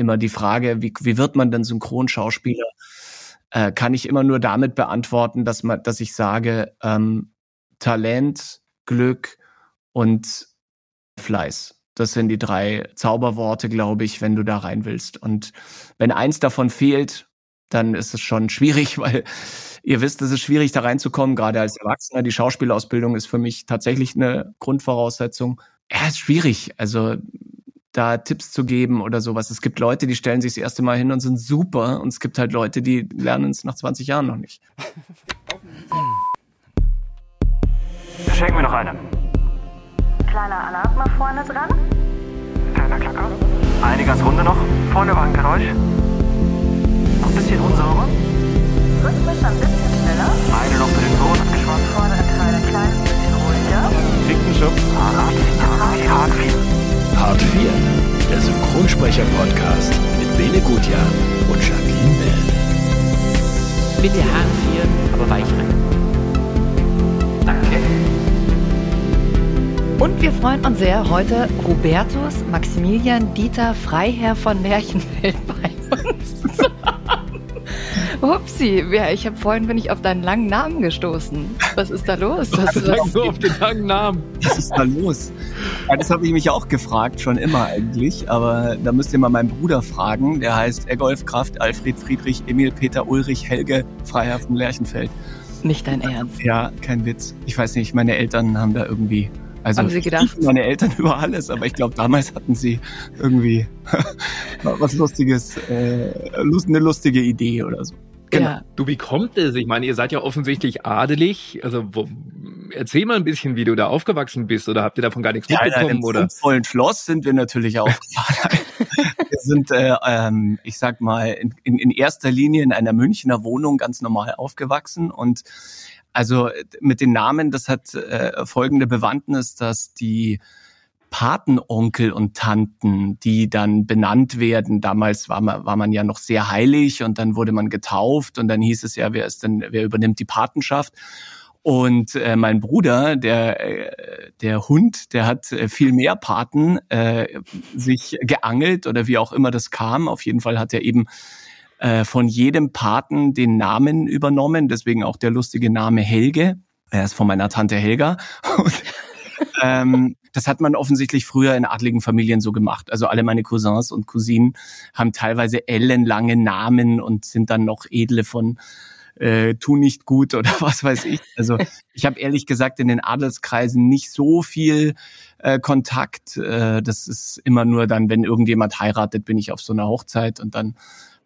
immer die Frage, wie, wie wird man denn Synchronschauspieler? Äh, kann ich immer nur damit beantworten, dass man, dass ich sage, ähm, Talent, Glück und Fleiß. Das sind die drei Zauberworte, glaube ich, wenn du da rein willst. Und wenn eins davon fehlt, dann ist es schon schwierig, weil ihr wisst, es ist schwierig, da reinzukommen, gerade als Erwachsener. Die Schauspielausbildung ist für mich tatsächlich eine Grundvoraussetzung. Ja, ist schwierig. Also da Tipps zu geben oder sowas. Es gibt Leute, die stellen sich das erste Mal hin und sind super und es gibt halt Leute, die lernen es nach 20 Jahren noch nicht. Schenk mir noch eine. Kleiner Alarm mal vorne dran. Kleiner Klacker. Eine ganz runde noch. Vorne war ein Geräusch. Noch ein bisschen unsauber. Rhythmisch ein bisschen schneller. Eine noch für den Ton abgeschwommen. Vordere Teil ein kleines bisschen ruhiger. Dicken Schub. Hart, hart, hart viel. Part 4, der Synchronsprecher-Podcast mit Bene Gutjahr und Jacqueline Bell. Bitte Haare frieren, aber weich rein. Danke. Und wir freuen uns sehr, heute Hubertus Maximilian Dieter Freiherr von Lerchenfeld bei uns. Upsi, ja, ich habe vorhin bin ich auf deinen langen Namen gestoßen. Was ist da los? Was ist Sag nur auf den langen Namen. Was ist da los? Ja, das habe ich mich auch gefragt, schon immer eigentlich. Aber da müsst ihr mal meinen Bruder fragen. Der heißt Ergolf Kraft, Alfred Friedrich, Emil Peter Ulrich, Helge Freiherr von Lerchenfeld. nicht dein Ernst. Ja, kein Witz. Ich weiß nicht, meine Eltern haben da irgendwie. Also Haben sie gedacht? meine Eltern über alles, aber ich glaube, damals hatten sie irgendwie was Lustiges, äh, eine lustige Idee oder so. Genau. Ja, Du, wie kommt es? Ich meine, ihr seid ja offensichtlich adelig. Also wo, erzähl mal ein bisschen, wie du da aufgewachsen bist. Oder habt ihr davon gar nichts Ja, in mitbekommen? einem oder? vollen Schloss sind wir natürlich aufgefahren. wir sind, äh, ähm, ich sag mal, in, in, in erster Linie in einer Münchner Wohnung ganz normal aufgewachsen und also mit den Namen, das hat äh, folgende Bewandtnis, dass die Patenonkel und Tanten, die dann benannt werden. Damals war man, war man ja noch sehr heilig und dann wurde man getauft und dann hieß es ja, wer ist denn, wer übernimmt die Patenschaft? Und äh, mein Bruder, der äh, der Hund, der hat äh, viel mehr Paten äh, sich geangelt oder wie auch immer das kam. Auf jeden Fall hat er eben äh, von jedem Paten den Namen übernommen. Deswegen auch der lustige Name Helge. Er ist von meiner Tante Helga. Und, ähm, das hat man offensichtlich früher in adligen Familien so gemacht. Also alle meine Cousins und Cousinen haben teilweise ellenlange Namen und sind dann noch edle von äh, tu nicht gut oder was weiß ich. Also ich habe ehrlich gesagt in den Adelskreisen nicht so viel äh, Kontakt. Äh, das ist immer nur dann, wenn irgendjemand heiratet, bin ich auf so einer Hochzeit und dann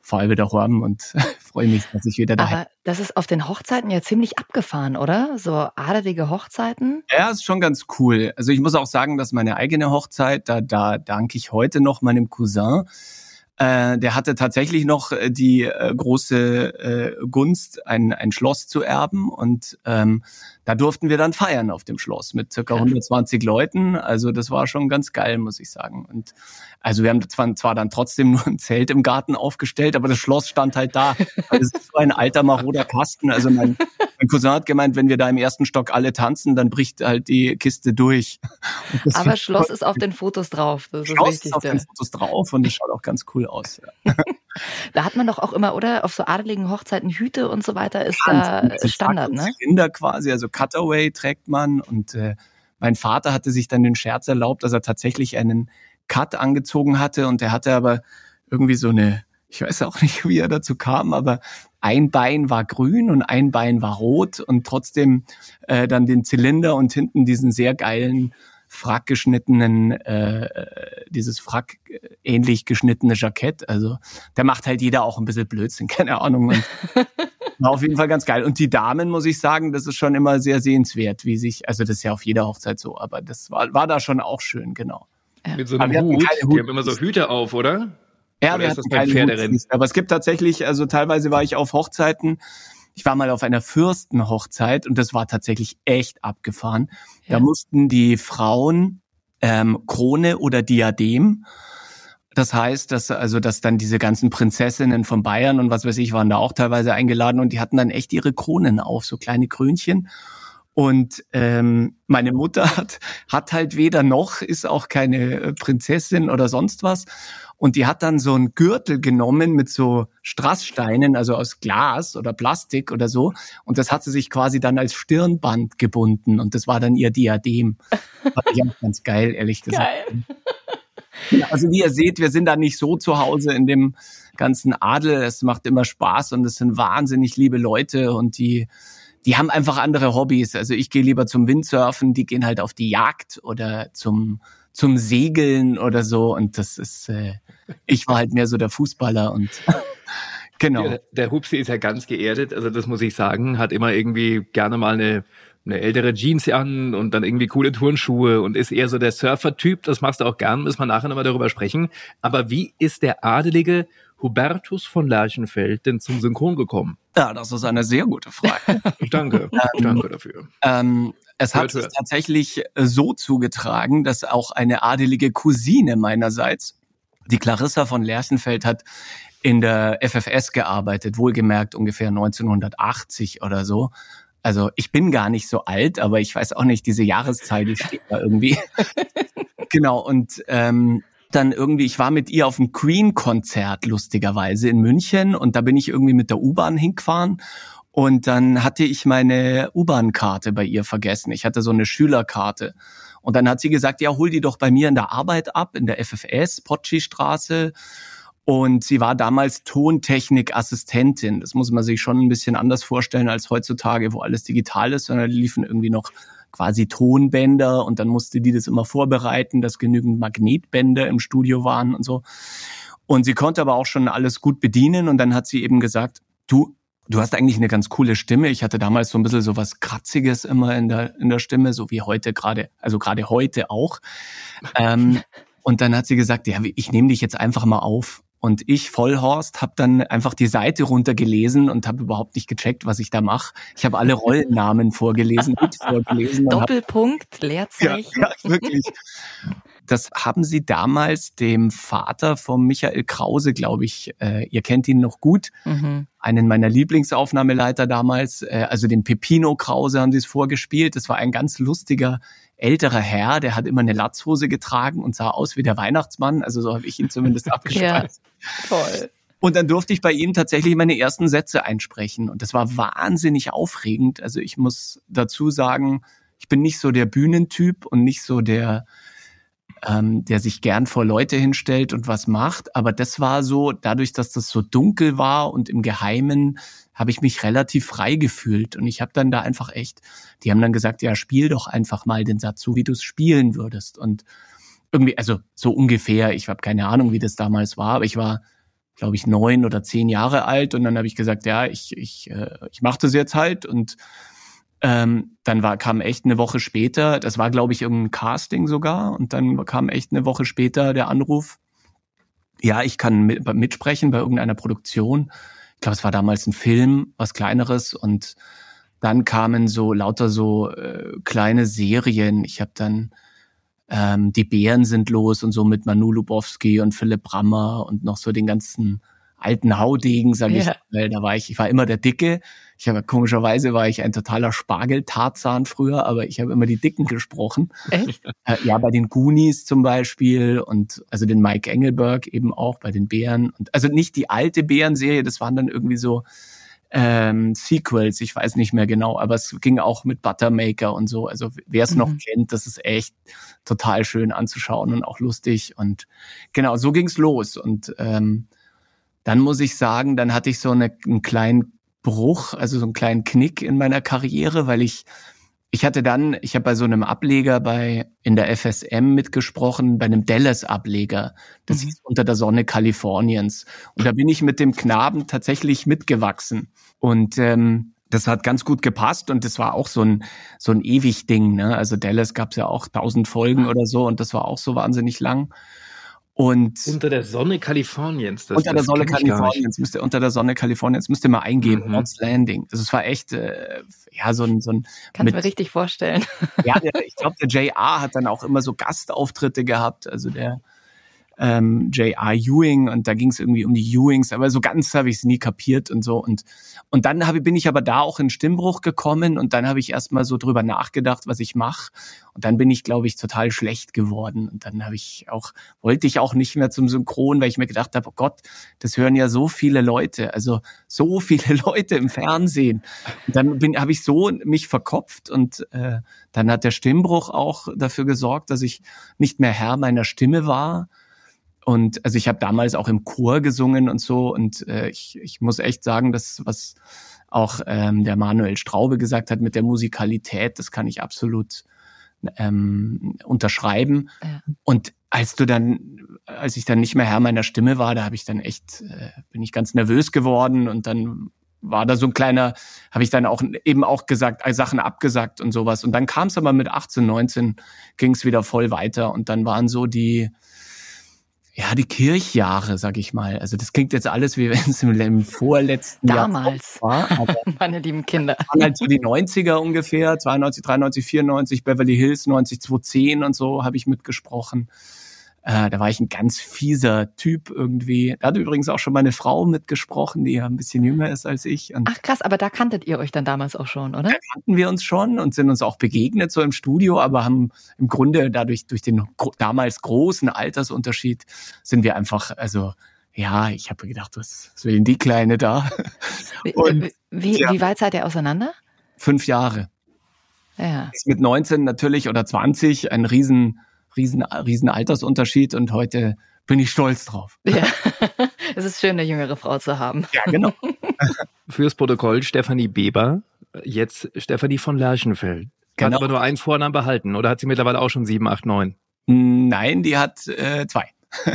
fahre wieder heim und freue mich, dass ich wieder daheim aber das ist auf den Hochzeiten ja ziemlich abgefahren, oder? So adelige Hochzeiten. Ja, ist schon ganz cool. Also ich muss auch sagen, dass meine eigene Hochzeit, da, da danke ich heute noch meinem Cousin. Äh, der hatte tatsächlich noch äh, die äh, große äh, Gunst, ein, ein Schloss zu erben. Und ähm, da durften wir dann feiern auf dem Schloss mit circa 120 Leuten. Also das war schon ganz geil, muss ich sagen. Und also wir haben zwar, zwar dann trotzdem nur ein Zelt im Garten aufgestellt, aber das Schloss stand halt da. Also es ist so ein alter maroder Kasten. Also mein, mein Cousin hat gemeint, wenn wir da im ersten Stock alle tanzen, dann bricht halt die Kiste durch. Das Aber Schloss ist auf den Fotos drauf. Das ist das Schloss ist auf den. Fotos drauf und das schaut auch ganz cool aus. Ja. Da hat man doch auch immer, oder? Auf so adeligen Hochzeiten Hüte und so weiter ist Ganz da gut. Standard, ne? Zylinder quasi, also Cutaway trägt man und äh, mein Vater hatte sich dann den Scherz erlaubt, dass er tatsächlich einen Cut angezogen hatte und er hatte aber irgendwie so eine, ich weiß auch nicht, wie er dazu kam, aber ein Bein war grün und ein Bein war rot und trotzdem äh, dann den Zylinder und hinten diesen sehr geilen Frack geschnittenen, äh, dieses Frack äh, ähnlich geschnittene Jackett. Also da macht halt jeder auch ein bisschen Blödsinn, keine Ahnung. Und war auf jeden Fall ganz geil. Und die Damen, muss ich sagen, das ist schon immer sehr sehenswert, wie sich, also das ist ja auf jeder Hochzeit so, aber das war, war da schon auch schön, genau. Mit so einem Hut. keine Die Hut- haben immer so Hüte auf, oder? Ja, Oder wir ist hatten keine Pferderennen? Aber es gibt tatsächlich, also teilweise war ich auf Hochzeiten, ich war mal auf einer Fürstenhochzeit und das war tatsächlich echt abgefahren. Ja. Da mussten die Frauen ähm, Krone oder Diadem. Das heißt, dass also, dass dann diese ganzen Prinzessinnen von Bayern und was weiß ich waren da auch teilweise eingeladen und die hatten dann echt ihre Kronen auf, so kleine Krönchen. Und ähm, meine Mutter hat, hat halt weder noch, ist auch keine äh, Prinzessin oder sonst was. Und die hat dann so einen Gürtel genommen mit so Strasssteinen, also aus Glas oder Plastik oder so. Und das hat sie sich quasi dann als Stirnband gebunden. Und das war dann ihr Diadem. Fand ich auch ganz geil, ehrlich gesagt. Geil. Also wie ihr seht, wir sind da nicht so zu Hause in dem ganzen Adel. Es macht immer Spaß und es sind wahnsinnig liebe Leute und die, die haben einfach andere Hobbys. Also ich gehe lieber zum Windsurfen, die gehen halt auf die Jagd oder zum, zum Segeln oder so. Und das ist, äh, ich war halt mehr so der Fußballer und genau. Der, der Hupsi ist ja ganz geerdet, also das muss ich sagen, hat immer irgendwie gerne mal eine, eine ältere Jeans an und dann irgendwie coole Turnschuhe und ist eher so der Surfer-Typ. Das machst du auch gern, müssen wir nachher nochmal darüber sprechen. Aber wie ist der adelige Hubertus von Lerchenfeld denn zum Synchron gekommen? Ja, das ist eine sehr gute Frage. Danke, danke dafür. Ähm, es hat sich tatsächlich äh, so zugetragen, dass auch eine adelige Cousine meinerseits, die Clarissa von Lerchenfeld, hat in der FFS gearbeitet, wohlgemerkt ungefähr 1980 oder so. Also ich bin gar nicht so alt, aber ich weiß auch nicht, diese Jahreszahl, die steht da irgendwie. genau, und ähm, dann irgendwie, ich war mit ihr auf einem Queen-Konzert, lustigerweise, in München. Und da bin ich irgendwie mit der U-Bahn hingefahren. Und dann hatte ich meine U-Bahn-Karte bei ihr vergessen. Ich hatte so eine Schülerkarte. Und dann hat sie gesagt, ja, hol die doch bei mir in der Arbeit ab, in der FFS, Potschi-Straße. Und sie war damals Tontechnik-Assistentin. Das muss man sich schon ein bisschen anders vorstellen als heutzutage, wo alles digital ist, sondern die liefen irgendwie noch quasi Tonbänder und dann musste die das immer vorbereiten, dass genügend Magnetbänder im Studio waren und so. Und sie konnte aber auch schon alles gut bedienen und dann hat sie eben gesagt, du, du hast eigentlich eine ganz coole Stimme. Ich hatte damals so ein bisschen so was Kratziges immer in der, in der Stimme, so wie heute gerade, also gerade heute auch. Ähm, und dann hat sie gesagt, ja, ich nehme dich jetzt einfach mal auf. Und ich, Vollhorst, habe dann einfach die Seite runtergelesen und habe überhaupt nicht gecheckt, was ich da mache. Ich habe alle Rollennamen vorgelesen, mit vorgelesen. und hab- Doppelpunkt, ja, Leerzeichen. ja, wirklich. Das haben sie damals dem Vater von Michael Krause, glaube ich, äh, ihr kennt ihn noch gut, Mhm. einen meiner Lieblingsaufnahmeleiter damals, äh, also dem Pepino Krause haben sie es vorgespielt. Das war ein ganz lustiger älterer Herr, der hat immer eine Latzhose getragen und sah aus wie der Weihnachtsmann. Also so habe ich ihn zumindest abgespeist. Toll. Und dann durfte ich bei ihm tatsächlich meine ersten Sätze einsprechen. Und das war wahnsinnig aufregend. Also ich muss dazu sagen, ich bin nicht so der Bühnentyp und nicht so der, ähm, der sich gern vor Leute hinstellt und was macht. Aber das war so, dadurch, dass das so dunkel war und im Geheimen, habe ich mich relativ frei gefühlt. Und ich habe dann da einfach echt, die haben dann gesagt, ja, spiel doch einfach mal den Satz so, wie du es spielen würdest. Und irgendwie, also so ungefähr, ich habe keine Ahnung, wie das damals war, aber ich war glaube ich, neun oder zehn Jahre alt. Und dann habe ich gesagt, ja, ich, ich, äh, ich mache das jetzt halt. Und ähm, dann war, kam echt eine Woche später, das war, glaube ich, irgendein Casting sogar. Und dann kam echt eine Woche später der Anruf, ja, ich kann mit, mitsprechen bei irgendeiner Produktion. Ich glaube, es war damals ein Film, was kleineres. Und dann kamen so lauter so äh, kleine Serien. Ich habe dann ähm, die Bären sind los und so mit Manu Lubowski und Philipp Brammer und noch so den ganzen alten Haudegen, sage ich, Ja. weil da war ich, ich war immer der Dicke. Ich habe komischerweise war ich ein totaler Spargeltarzan früher, aber ich habe immer die Dicken gesprochen. Echt? Äh, ja, bei den Goonies zum Beispiel und also den Mike Engelberg eben auch bei den Bären und also nicht die alte Bärenserie, das waren dann irgendwie so ähm, Sequels, ich weiß nicht mehr genau, aber es ging auch mit Buttermaker und so. Also wer es noch Mhm. kennt, das ist echt total schön anzuschauen und auch lustig. Und genau, so ging's los. Und ähm, dann muss ich sagen, dann hatte ich so eine, einen kleinen Bruch, also so einen kleinen Knick in meiner Karriere, weil ich ich hatte dann, ich habe bei so einem Ableger bei in der FSM mitgesprochen, bei einem Dallas-Ableger. Das Mhm. hieß unter der Sonne Kaliforniens. Und da bin ich mit dem Knaben tatsächlich mitgewachsen. Und ähm, das hat ganz gut gepasst und das war auch so ein so ein ewig Ding. Ne? Also Dallas gab's ja auch tausend Folgen oder so und das war auch so wahnsinnig lang. Und Unter der Sonne Kaliforniens. Das, unter der das Sonne gar nicht. Kaliforniens müsst ihr unter der Sonne Kaliforniens müsst ihr mal eingeben, Mhm. Knots Landing. Also es war echt äh, ja so ein so ein Kannst mit- mir richtig vorstellen. ja, der, ich glaube, der JR hat dann auch immer so Gastauftritte gehabt. Also der, ähm, J.R. Ewing und da ging es irgendwie um die Ewings, aber so ganz habe ich es nie kapiert und so. Und, und dann hab, bin ich aber da auch in Stimmbruch gekommen und dann habe ich erstmal so drüber nachgedacht, was ich mache. Und dann bin ich, glaube ich, total schlecht geworden. Und dann habe ich auch, wollte ich auch nicht mehr zum Synchron, weil ich mir gedacht habe, oh Gott, das hören ja so viele Leute, also so viele Leute im Fernsehen. Und dann bin habe ich so mich verkopft und äh, dann hat der Stimmbruch auch dafür gesorgt, dass ich nicht mehr Herr meiner Stimme war und also ich habe damals auch im Chor gesungen und so. Und äh, ich, ich muss echt sagen, dass was auch ähm, der Manuel Straube gesagt hat mit der Musikalität, das kann ich absolut ähm, unterschreiben. Ja. Und als du dann, als ich dann nicht mehr Herr meiner Stimme war, da habe ich dann echt, äh, bin ich ganz nervös geworden und dann war da so ein kleiner, habe ich dann auch eben auch gesagt, äh, Sachen abgesagt und sowas. Und dann kam es aber mit 18, 19, ging es wieder voll weiter und dann waren so die ja, die Kirchjahre, sag ich mal. Also das klingt jetzt alles, wie wenn es im, vorletzten Damals. Jahr war. Aber Meine lieben Kinder. Waren halt so die 90er ungefähr, 92, 93, 94, Beverly Hills 90, 2010 und so habe ich mitgesprochen. Äh, da war ich ein ganz fieser Typ irgendwie. Da hat übrigens auch schon meine Frau mitgesprochen, die ja ein bisschen jünger ist als ich. Und Ach krass, aber da kanntet ihr euch dann damals auch schon, oder? Da kannten wir uns schon und sind uns auch begegnet so im Studio, aber haben im Grunde dadurch durch den damals großen Altersunterschied sind wir einfach, also ja, ich habe gedacht, was, was will denn die Kleine da? Und, wie, ja, wie weit seid ihr auseinander? Fünf Jahre. Ja. Ist mit 19 natürlich oder 20 ein riesen riesen, riesen Altersunterschied und heute bin ich stolz drauf. Ja, es ist schön, eine jüngere Frau zu haben. Ja, genau. Fürs Protokoll Stefanie Beber, jetzt Stefanie von Lerchenfeld. Kann genau. aber nur einen Vornamen behalten oder hat sie mittlerweile auch schon sieben, acht, neun? Nein, die hat äh, zwei.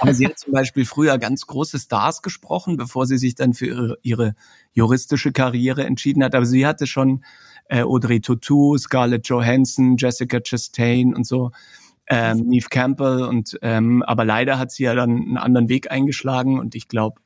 aber sie hat zum Beispiel früher ganz große Stars gesprochen, bevor sie sich dann für ihre, ihre juristische Karriere entschieden hat. Aber sie hatte schon äh, Audrey Tautou, Scarlett Johansson, Jessica Chastain und so ähm, Neve Campbell und ähm, aber leider hat sie ja dann einen anderen Weg eingeschlagen und ich glaube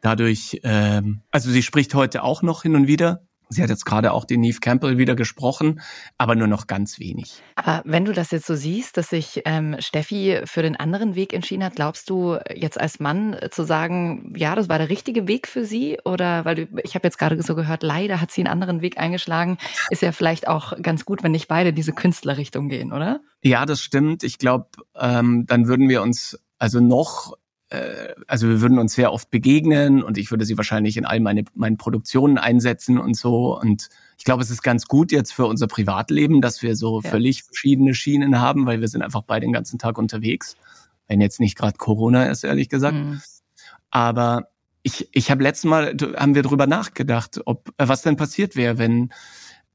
dadurch, ähm, also sie spricht heute auch noch hin und wieder, Sie hat jetzt gerade auch den Neve Campbell wieder gesprochen, aber nur noch ganz wenig. Aber wenn du das jetzt so siehst, dass sich ähm, Steffi für den anderen Weg entschieden hat, glaubst du jetzt als Mann zu sagen, ja, das war der richtige Weg für sie? Oder weil du, ich habe jetzt gerade so gehört, leider hat sie einen anderen Weg eingeschlagen, ist ja vielleicht auch ganz gut, wenn nicht beide diese Künstlerrichtung gehen, oder? Ja, das stimmt. Ich glaube, ähm, dann würden wir uns also noch äh, also wir würden uns sehr oft begegnen und ich würde sie wahrscheinlich in all meine meinen Produktionen einsetzen und so. Und ich glaube, es ist ganz gut jetzt für unser Privatleben, dass wir so ja. völlig verschiedene Schienen haben, weil wir sind einfach beide den ganzen Tag unterwegs. Wenn jetzt nicht gerade Corona ist, ehrlich gesagt. Mhm. Aber ich, ich habe letztes Mal, haben wir drüber nachgedacht, ob äh, was denn passiert wäre, wenn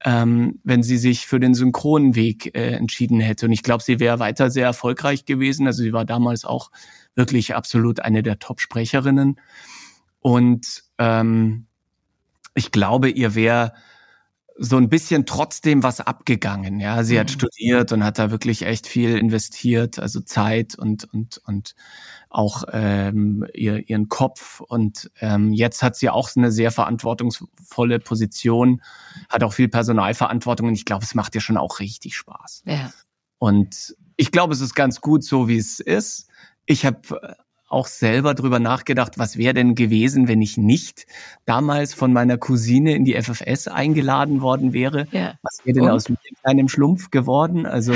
ähm, wenn sie sich für den Synchronweg äh, entschieden hätte. Und ich glaube, sie wäre weiter sehr erfolgreich gewesen. Also sie war damals auch wirklich absolut eine der Top-Sprecherinnen. Und ähm, ich glaube, ihr wäre so ein bisschen trotzdem was abgegangen. Ja, sie mhm. hat studiert und hat da wirklich echt viel investiert, also Zeit und und und auch ähm, ihr, ihren Kopf. Und ähm, jetzt hat sie auch eine sehr verantwortungsvolle Position, hat auch viel Personalverantwortung und ich glaube, es macht ihr schon auch richtig Spaß. Ja. Und ich glaube, es ist ganz gut so, wie es ist. Ich habe äh, auch selber drüber nachgedacht, was wäre denn gewesen, wenn ich nicht damals von meiner Cousine in die FFS eingeladen worden wäre. Ja. Was wäre denn Und? aus mir kleinem Schlumpf geworden? Also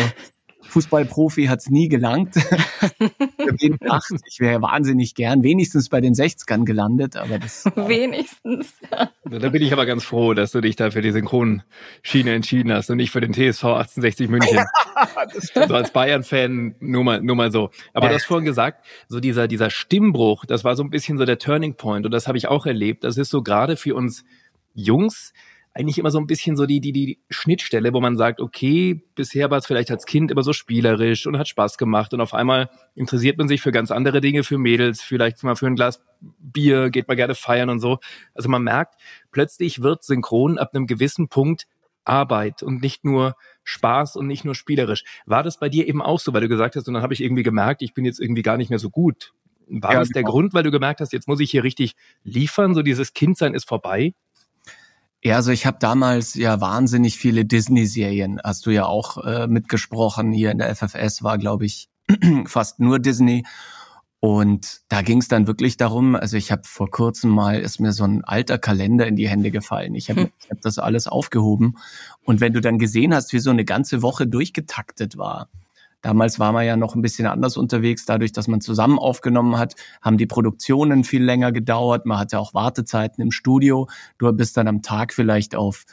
Fußballprofi hat es nie gelangt. ich wäre wahnsinnig gern, wenigstens bei den 60ern gelandet, aber das. wenigstens, ja. Da bin ich aber ganz froh, dass du dich da für die Synchronschiene entschieden hast und nicht für den TSV 1860 München. so als Bayern-Fan nur mal, nur mal so. Aber du hast vorhin gesagt, so dieser, dieser Stimmbruch, das war so ein bisschen so der Turning Point und das habe ich auch erlebt. Das ist so gerade für uns Jungs, eigentlich immer so ein bisschen so die, die, die Schnittstelle, wo man sagt, okay, bisher war es vielleicht als Kind immer so spielerisch und hat Spaß gemacht und auf einmal interessiert man sich für ganz andere Dinge, für Mädels, vielleicht mal für ein Glas Bier, geht mal gerne feiern und so. Also man merkt, plötzlich wird synchron ab einem gewissen Punkt Arbeit und nicht nur Spaß und nicht nur spielerisch. War das bei dir eben auch so, weil du gesagt hast, und dann habe ich irgendwie gemerkt, ich bin jetzt irgendwie gar nicht mehr so gut. War ja, das der genau. Grund, weil du gemerkt hast, jetzt muss ich hier richtig liefern, so dieses Kindsein ist vorbei? Ja, also ich habe damals ja wahnsinnig viele Disney-Serien, hast du ja auch äh, mitgesprochen. Hier in der FFS war, glaube ich, fast nur Disney. Und da ging es dann wirklich darum, also ich habe vor kurzem mal, ist mir so ein alter Kalender in die Hände gefallen. Ich habe hm. Ich hab das alles aufgehoben. Und wenn du dann gesehen hast, wie so eine ganze Woche durchgetaktet war, Damals war man ja noch ein bisschen anders unterwegs. Dadurch, dass man zusammen aufgenommen hat, haben die Produktionen viel länger gedauert. Man hatte auch Wartezeiten im Studio. Du bist dann am Tag vielleicht auf,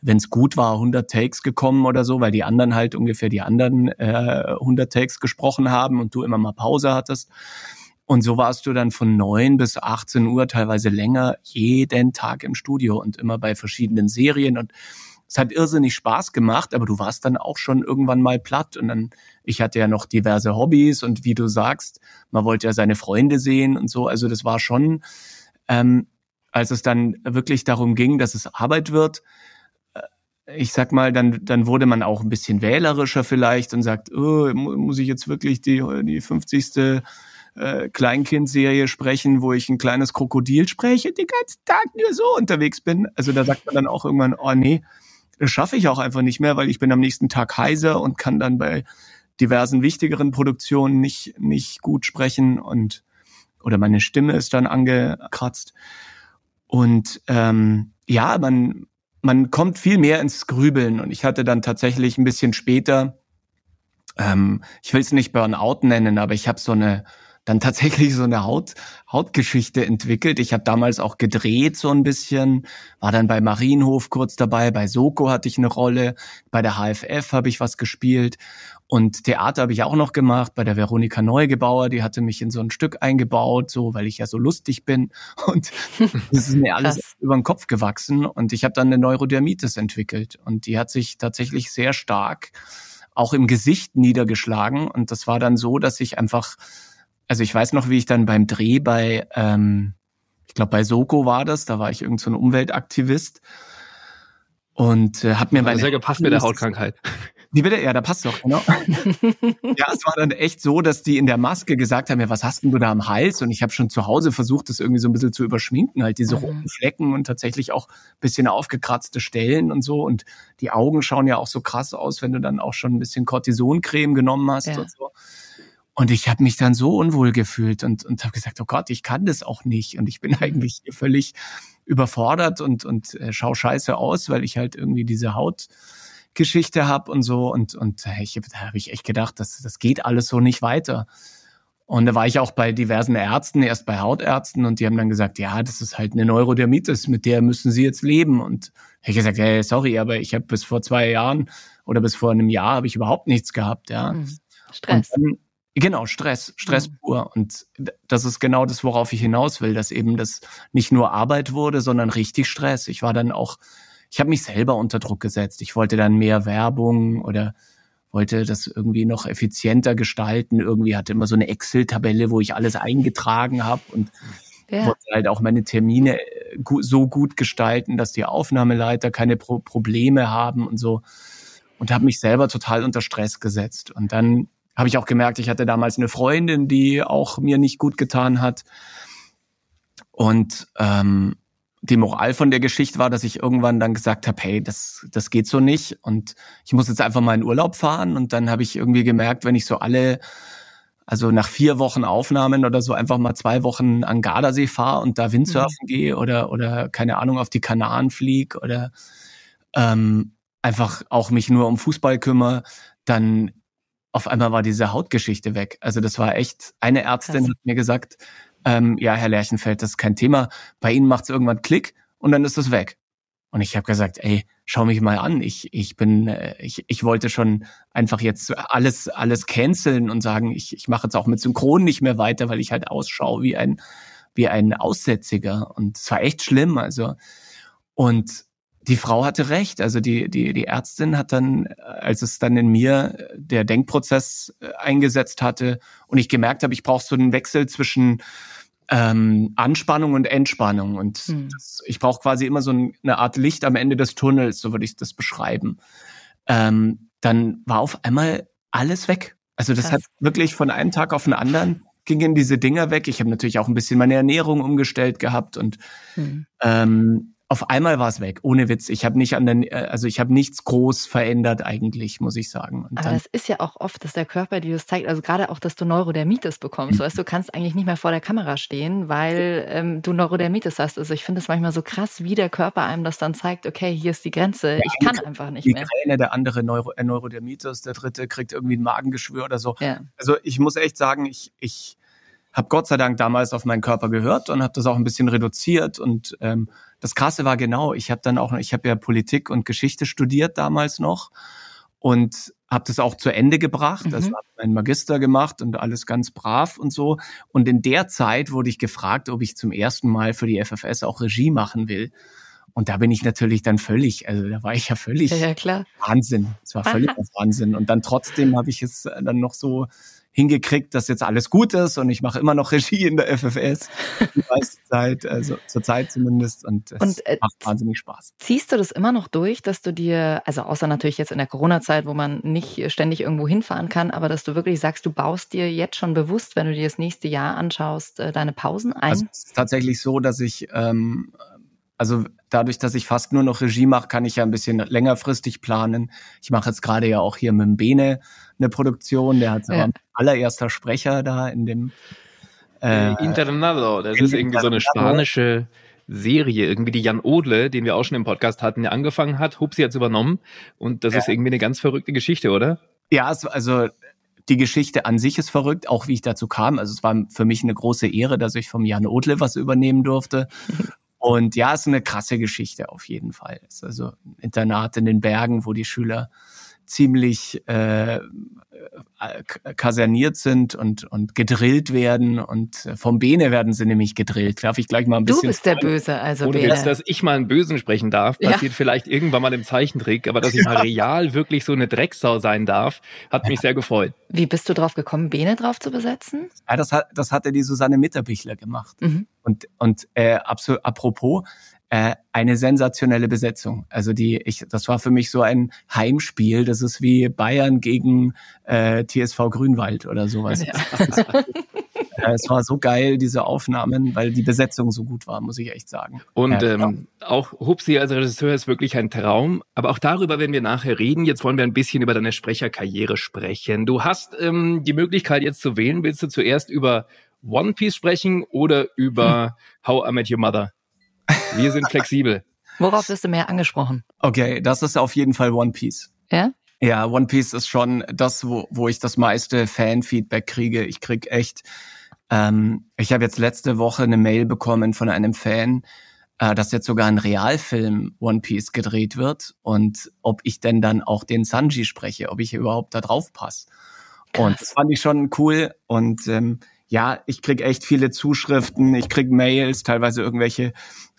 wenn es gut war, 100 Takes gekommen oder so, weil die anderen halt ungefähr die anderen äh, 100 Takes gesprochen haben und du immer mal Pause hattest. Und so warst du dann von neun bis 18 Uhr, teilweise länger, jeden Tag im Studio und immer bei verschiedenen Serien und es hat irrsinnig Spaß gemacht, aber du warst dann auch schon irgendwann mal platt. Und dann, ich hatte ja noch diverse Hobbys und wie du sagst, man wollte ja seine Freunde sehen und so. Also das war schon, ähm, als es dann wirklich darum ging, dass es Arbeit wird, äh, ich sag mal, dann, dann wurde man auch ein bisschen wählerischer vielleicht und sagt, oh, muss ich jetzt wirklich die, die 50. Äh, Kleinkindserie sprechen, wo ich ein kleines Krokodil spreche, den ganzen Tag nur so unterwegs bin. Also da sagt man dann auch irgendwann, oh nee, das schaffe ich auch einfach nicht mehr, weil ich bin am nächsten Tag heiser und kann dann bei diversen wichtigeren Produktionen nicht, nicht gut sprechen und oder meine Stimme ist dann angekratzt. Und ähm, ja, man, man kommt viel mehr ins Grübeln. Und ich hatte dann tatsächlich ein bisschen später, ähm, ich will es nicht Burnout nennen, aber ich habe so eine dann tatsächlich so eine Haut, Hautgeschichte entwickelt. Ich habe damals auch gedreht so ein bisschen, war dann bei Marienhof kurz dabei, bei Soko hatte ich eine Rolle, bei der HFF habe ich was gespielt und Theater habe ich auch noch gemacht, bei der Veronika Neugebauer, die hatte mich in so ein Stück eingebaut, so weil ich ja so lustig bin und das ist mir alles über den Kopf gewachsen und ich habe dann eine Neurodermitis entwickelt und die hat sich tatsächlich sehr stark auch im Gesicht niedergeschlagen und das war dann so, dass ich einfach also ich weiß noch, wie ich dann beim Dreh bei, ähm, ich glaube bei Soko war das, da war ich irgend so ein Umweltaktivist und äh, habe mir meine sehr gepasst mit der Hautkrankheit. Wie bitte? Ja, da passt doch, genau. ja, es war dann echt so, dass die in der Maske gesagt haben, ja, was hast denn du da am Hals? Und ich habe schon zu Hause versucht, das irgendwie so ein bisschen zu überschminken, halt diese mhm. roten Flecken und tatsächlich auch bisschen aufgekratzte Stellen und so. Und die Augen schauen ja auch so krass aus, wenn du dann auch schon ein bisschen Cortisoncreme genommen hast ja. und so. Und ich habe mich dann so unwohl gefühlt und, und habe gesagt, oh Gott, ich kann das auch nicht. Und ich bin eigentlich völlig überfordert und, und äh, schau scheiße aus, weil ich halt irgendwie diese Hautgeschichte habe und so. Und, und äh, ich, da habe ich echt gedacht, das, das geht alles so nicht weiter. Und da war ich auch bei diversen Ärzten, erst bei Hautärzten, und die haben dann gesagt, ja, das ist halt eine Neurodermitis, mit der müssen sie jetzt leben. Und ich habe gesagt, hey, sorry, aber ich habe bis vor zwei Jahren oder bis vor einem Jahr habe ich überhaupt nichts gehabt, ja. Hm. Stress. Und dann, Genau, Stress, Stress mhm. pur. Und das ist genau das, worauf ich hinaus will, dass eben das nicht nur Arbeit wurde, sondern richtig Stress. Ich war dann auch, ich habe mich selber unter Druck gesetzt. Ich wollte dann mehr Werbung oder wollte das irgendwie noch effizienter gestalten. Irgendwie hatte immer so eine Excel-Tabelle, wo ich alles eingetragen habe und ja. wollte halt auch meine Termine äh, so gut gestalten, dass die Aufnahmeleiter keine Pro Probleme haben und so. Und habe mich selber total unter Stress gesetzt. Und dann habe ich auch gemerkt, ich hatte damals eine Freundin, die auch mir nicht gut getan hat. Und ähm, die Moral von der Geschichte war, dass ich irgendwann dann gesagt habe, hey, das, das geht so nicht und ich muss jetzt einfach mal in Urlaub fahren. Und dann habe ich irgendwie gemerkt, wenn ich so alle, also nach vier Wochen Aufnahmen oder so einfach mal zwei Wochen an Gardasee fahre und da Windsurfen mhm. gehe oder, oder keine Ahnung, auf die Kanaren fliege oder ähm, einfach auch mich nur um Fußball kümmere, dann auf einmal war diese Hautgeschichte weg. Also das war echt, eine Ärztin Krass. hat mir gesagt, ähm, ja, Herr Lerchenfeld, das ist kein Thema. Bei Ihnen macht es irgendwann Klick und dann ist es weg. Und ich habe gesagt, ey, schau mich mal an. Ich, ich bin, äh, ich, ich wollte schon einfach jetzt alles, alles canceln und sagen, ich, ich mache jetzt auch mit Synchron nicht mehr weiter, weil ich halt ausschaue wie ein, wie ein Aussätziger. Und es war echt schlimm. Also, und die Frau hatte recht. Also die, die, die Ärztin hat dann, als es dann in mir der Denkprozess äh, eingesetzt hatte und ich gemerkt habe, ich brauche so einen Wechsel zwischen ähm, Anspannung und Entspannung. Und hm. das, ich brauche quasi immer so eine Art Licht am Ende des Tunnels, so würde ich das beschreiben. Ähm, dann war auf einmal alles weg. Also das Krass. hat wirklich von einem Tag auf den anderen gingen diese Dinger weg. Ich habe natürlich auch ein bisschen meine Ernährung umgestellt gehabt und hm. ähm, auf einmal war es weg, ohne Witz. Ich habe nicht an den, äh, also ich habe nichts groß verändert eigentlich, muss ich sagen. Und Aber das ist ja auch oft, dass der Körper dir das zeigt, also gerade auch, dass du Neurodermitis bekommst. Weißt du, kannst eigentlich nicht mehr vor der Kamera stehen, weil ähm, du Neurodermitis hast. Also ich finde es manchmal so krass, wie der Körper einem das dann zeigt, okay, hier ist die Grenze, ich kann einfach nicht mehr. Migräne, der andere Neuro, äh, Neurodermitis, der dritte kriegt irgendwie ein Magengeschwür oder so. Ja. Also ich muss echt sagen, ich, ich habe Gott sei Dank damals auf meinen Körper gehört und habe das auch ein bisschen reduziert. Und ähm, das Krasse war genau, ich habe dann auch, ich habe ja Politik und Geschichte studiert damals noch und habe das auch zu Ende gebracht. Mhm. Also habe meinen Magister gemacht und alles ganz brav und so. Und in der Zeit wurde ich gefragt, ob ich zum ersten Mal für die FFS auch Regie machen will. Und da bin ich natürlich dann völlig, also da war ich ja völlig Ja, ja, klar. Wahnsinn. Es war völlig Aha. Wahnsinn. Und dann trotzdem habe ich es dann noch so hingekriegt, dass jetzt alles gut ist und ich mache immer noch Regie in der FFS die meiste Zeit, also zur Zeit zumindest und es Und, äh, macht wahnsinnig Spaß. Ziehst du das immer noch durch, dass du dir, also außer natürlich jetzt in der Corona-Zeit, wo man nicht ständig irgendwo hinfahren kann, aber dass du wirklich sagst, du baust dir jetzt schon bewusst, wenn du dir das nächste Jahr anschaust, äh, deine Pausen ein? Also es ist tatsächlich so, dass ich ähm, also dadurch, dass ich fast nur noch Regie mache, kann ich ja ein bisschen längerfristig planen. Ich mache jetzt gerade ja auch hier mit dem Bene eine Produktion, der hat Ja. allererster Sprecher da in dem äh, Internado, das ist irgendwie so eine Internado. spanische Serie, irgendwie die Jan Odle, den wir auch schon im Podcast hatten, der angefangen hat, Hupsi hat's übernommen und das Ja. ist irgendwie eine ganz verrückte Geschichte, oder? Ja, es, also die Geschichte an sich ist verrückt, auch wie ich dazu kam. Also es war für mich eine große Ehre, dass ich vom Jan Odle was übernehmen durfte. Und ja, es ist eine krasse Geschichte auf jeden Fall. Es ist also ein Internat in den Bergen, wo die Schüler ziemlich äh, äh, kaserniert sind und, und gedrillt werden. Und äh, vom Bene werden sie nämlich gedrillt. Darf ich gleich mal ein du bisschen... bist der Böse, also Ohne Bene. Witz, dass ich mal einen Bösen sprechen darf, Ja. passiert vielleicht irgendwann mal im Zeichentrick, aber dass ich mal real wirklich so eine Drecksau sein darf, hat mich sehr gefreut. Wie bist du drauf gekommen, Bene drauf zu besetzen? Ja, das, hat, das hatte die Susanne Mitterbichler gemacht. Mhm. Und, und äh, apropos, äh, eine sensationelle Besetzung. Also die, ich, das war für mich so ein Heimspiel. Das ist wie Bayern gegen äh, TSV Grünwald oder sowas. Ja. Es war so geil, diese Aufnahmen, weil die Besetzung so gut war, muss ich echt sagen. Und Ja, ähm, auch Hupsi als Regisseur ist wirklich ein Traum. Aber auch darüber werden wir nachher reden. Jetzt wollen wir ein bisschen über deine Sprecherkarriere sprechen. Du hast ähm, die Möglichkeit jetzt zu wählen. Willst du zuerst über One Piece sprechen oder über How I Met Your Mother? Wir sind flexibel. Worauf wirst du mehr angesprochen? Okay, das ist auf jeden Fall One Piece. Ja? Ja, One Piece ist schon das, wo, wo ich das meiste Fan-Feedback kriege. Ich krieg echt, ähm, ich habe jetzt letzte Woche eine Mail bekommen von einem Fan, äh, dass jetzt sogar ein Realfilm One Piece gedreht wird und ob ich denn dann auch den Sanji spreche, ob ich überhaupt da drauf passe. Und das fand ich schon cool und ähm, ja, ich krieg echt viele Zuschriften, ich krieg Mails, teilweise irgendwelche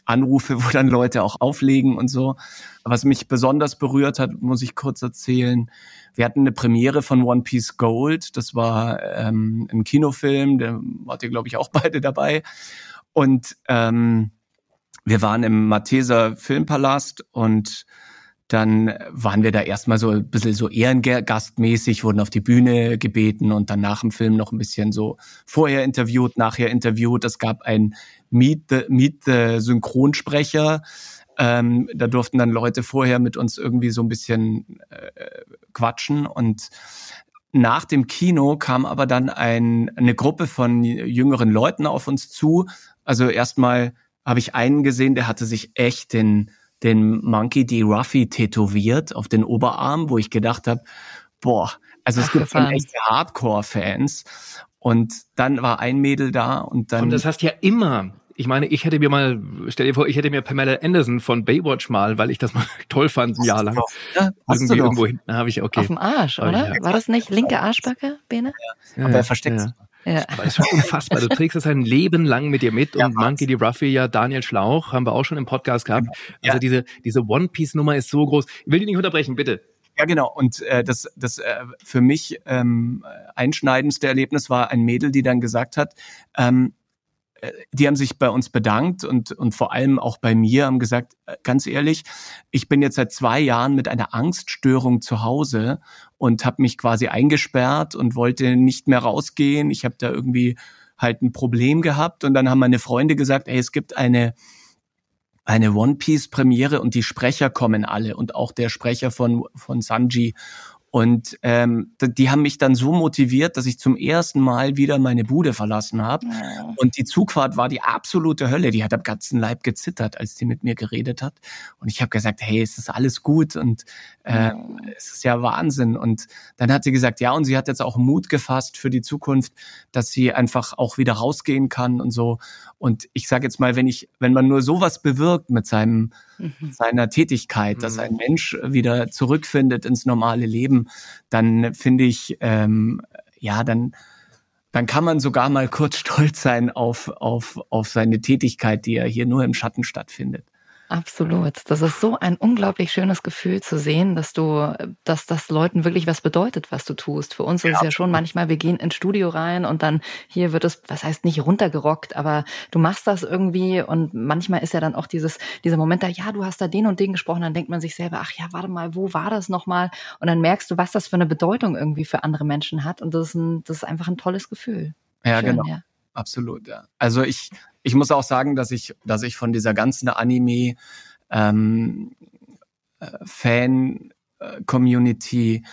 Anrufe, wo dann Leute auch auflegen und so. Was mich besonders berührt hat, muss ich kurz erzählen. Wir hatten eine Premiere von One Piece Gold. Das war ähm, ein Kinofilm, da wart ihr, glaube ich, auch beide dabei. Und ähm, wir waren im Malteser Filmpalast und dann waren wir da erstmal so ein bisschen so ehrengastmäßig, wurden auf die Bühne gebeten und dann nach dem Film noch ein bisschen so vorher interviewt, nachher interviewt. Es gab ein Meet the, Meet the Synchronsprecher. Ähm, da durften dann Leute vorher mit uns irgendwie so ein bisschen äh, quatschen und nach dem Kino kam aber dann ein, eine Gruppe von jüngeren Leuten auf uns zu. Also erstmal habe ich einen gesehen, der hatte sich echt den den Monkey D. Ruffy tätowiert auf den Oberarm, wo ich gedacht habe, boah, also es gibt schon echte Hardcore-Fans. Und dann war ein Mädel da und dann. Und das hast ja immer. Ich meine, ich hätte mir mal, stell dir vor, ich hätte mir Pamela Anderson von Baywatch mal, weil ich das mal toll fand, ein Jahr lang. Ja, hast Irgendwie du doch. irgendwo hinten habe ich, okay. Auf dem Arsch, oder? ja. War das nicht linke Arschbacke, Bene? Ja, Aber er versteckt ja. Ja. Aber das ist schon unfassbar. Du trägst es ein Leben lang mit dir mit Ja, und Monkey D. Ruffy, ja, Daniel Schlauch, haben wir auch schon im Podcast gehabt. Also Ja. diese, diese One-Piece-Nummer ist so groß. Ich will dich nicht unterbrechen, bitte. Ja, genau. Und äh, das, das äh, für mich ähm, einschneidendste Erlebnis war ein Mädel, die dann gesagt hat, ähm, äh, die haben sich bei uns bedankt und, und vor allem auch bei mir haben gesagt, äh, ganz ehrlich, ich bin jetzt seit zwei Jahren mit einer Angststörung zu Hause und habe mich quasi eingesperrt und wollte nicht mehr rausgehen. Ich habe da irgendwie halt ein Problem gehabt und dann haben meine Freunde gesagt, ey, es gibt eine eine One Piece Premiere und die Sprecher kommen alle und auch der Sprecher von von Sanji und ähm, die haben mich dann so motiviert, dass ich zum ersten Mal wieder meine Bude verlassen habe. Ja. Und die Zugfahrt war die absolute Hölle. Die hat am ganzen Leib gezittert, als die mit mir geredet hat. Und ich habe gesagt, hey, es ist alles gut und äh, ja. es ist ja Wahnsinn. Und dann hat sie gesagt, ja, und sie hat jetzt auch Mut gefasst für die Zukunft, dass sie einfach auch wieder rausgehen kann und so. Und ich sage jetzt mal, wenn ich, wenn man nur sowas bewirkt mit seinem mhm. seiner Tätigkeit, mhm. dass ein Mensch wieder zurückfindet ins normale Leben, dann finde ich, ähm, ja, dann dann kann man sogar mal kurz stolz sein auf, auf, auf seine Tätigkeit, die ja hier nur im Schatten stattfindet. Absolut. Das ist so ein unglaublich schönes Gefühl zu sehen, dass du, dass das Leuten wirklich was bedeutet, was du tust. Für uns ja. ist es ja schon manchmal, wir gehen ins Studio rein und dann hier wird es, was heißt nicht runtergerockt, aber du machst das irgendwie und manchmal ist ja dann auch dieses, dieser Moment da, ja, du hast da den und den gesprochen, dann denkt man sich selber, ach ja, warte mal, wo war das nochmal? Und dann merkst du, was das für eine Bedeutung irgendwie für andere Menschen hat und das ist, ein, das ist einfach ein tolles Gefühl. Ja, Schön, genau. Ja. Absolut, ja. Also ich, ich muss auch sagen, dass ich, dass ich von dieser ganzen Anime ähm, äh, Fan Community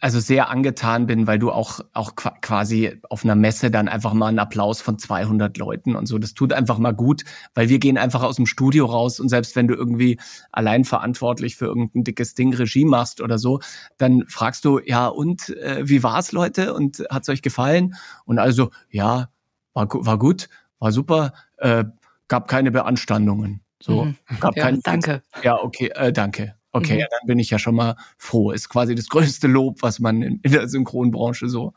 also sehr angetan bin, weil du auch auch quasi auf einer Messe dann einfach mal einen Applaus von 200 Leuten und so. Das tut einfach mal gut, weil wir gehen einfach aus dem Studio raus und selbst wenn du irgendwie allein verantwortlich für irgendein dickes Ding Regie machst oder so, dann fragst du ja und äh, wie war's Leute und hat's euch gefallen? Und also ja war war gut, war super, äh, gab keine Beanstandungen. So, mhm. gab ja, keine. Danke. Ja, okay, äh, danke. Okay, mhm. ja, dann bin ich ja schon mal froh. Ist quasi das größte Lob, was man in, in der Synchronbranche so.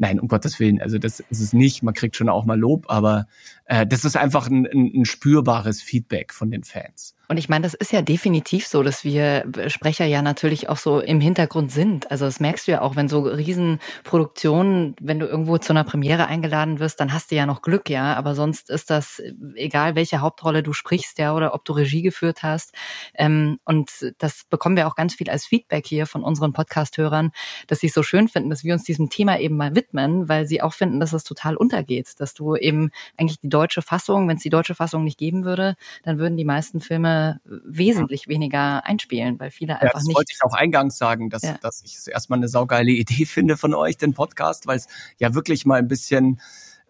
Nein, um Gottes Willen, also das ist es nicht. Man kriegt schon auch mal Lob, aber äh, das ist einfach ein, ein, ein spürbares Feedback von den Fans. Und ich meine, das ist ja definitiv so, dass wir Sprecher ja natürlich auch so im Hintergrund sind. Also das merkst du ja auch, wenn so Riesenproduktionen, wenn du irgendwo zu einer Premiere eingeladen wirst, dann hast du ja noch Glück, ja. Aber sonst ist das egal, welche Hauptrolle du sprichst, ja, oder ob du Regie geführt hast. Ähm, und das bekommen wir auch ganz viel als Feedback hier von unseren Podcast-Hörern, dass sie es so schön finden, dass wir uns diesem Thema eben mal widmen, weil sie auch finden, dass es total untergeht, dass du eben eigentlich die deutsche Fassung, wenn es die deutsche Fassung nicht geben würde, dann würden die meisten Filme wesentlich weniger einspielen, weil viele einfach ja, das nicht. Das wollte ich auch eingangs sagen, dass, ja. dass ich es erstmal eine saugeile Idee finde von euch, den Podcast, weil es ja wirklich mal ein bisschen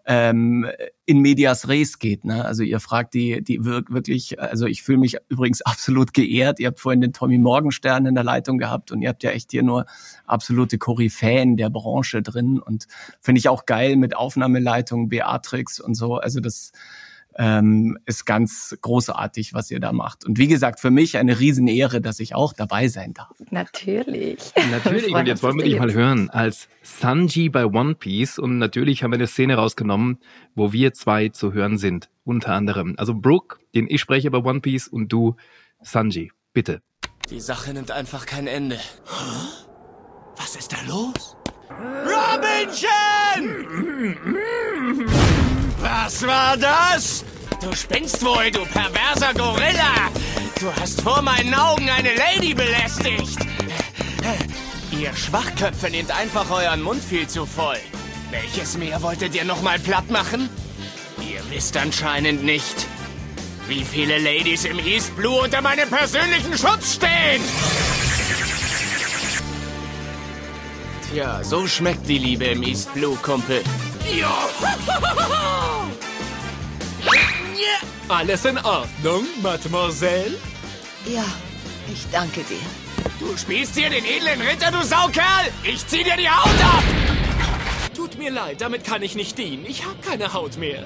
ähm, in medias res geht. Ne? Also ihr fragt die, die wirklich, also ich fühle mich übrigens absolut geehrt. Ihr habt vorhin den Tommy Morgenstern in der Leitung gehabt und ihr habt ja echt hier nur absolute Koryphäen der Branche drin und finde ich auch geil mit Aufnahmeleitung, Beatrix und so. Also das ähm, ist ganz großartig, was ihr da macht. Und wie gesagt, für mich eine Riesenehre, dass ich auch dabei sein darf. Natürlich. Natürlich. Und jetzt wollen wir dich mal hören als Sanji bei One Piece. Und natürlich haben wir eine Szene rausgenommen, wo wir zwei zu hören sind. Unter anderem. Also Brooke, den ich spreche bei One Piece, und du, Sanji. Bitte. Die Sache nimmt einfach kein Ende. Was ist da los? Robinchen! Was war das? Du spinnst wohl, du perverser Gorilla! Du hast vor meinen Augen eine Lady belästigt! Ihr Schwachköpfe nehmt einfach euren Mund viel zu voll. Welches Meer wolltet ihr nochmal platt machen? Ihr wisst anscheinend nicht, wie viele Ladies im East Blue unter meinem persönlichen Schutz stehen! Tja, so schmeckt die Liebe im East Blue, Kumpel. Ja! Alles in Ordnung, Mademoiselle? Ja, ich danke dir. Du spielst hier den edlen Ritter, du Saukerl! Ich zieh dir die Haut ab! Tut mir leid, damit kann ich nicht dienen. Ich hab keine Haut mehr.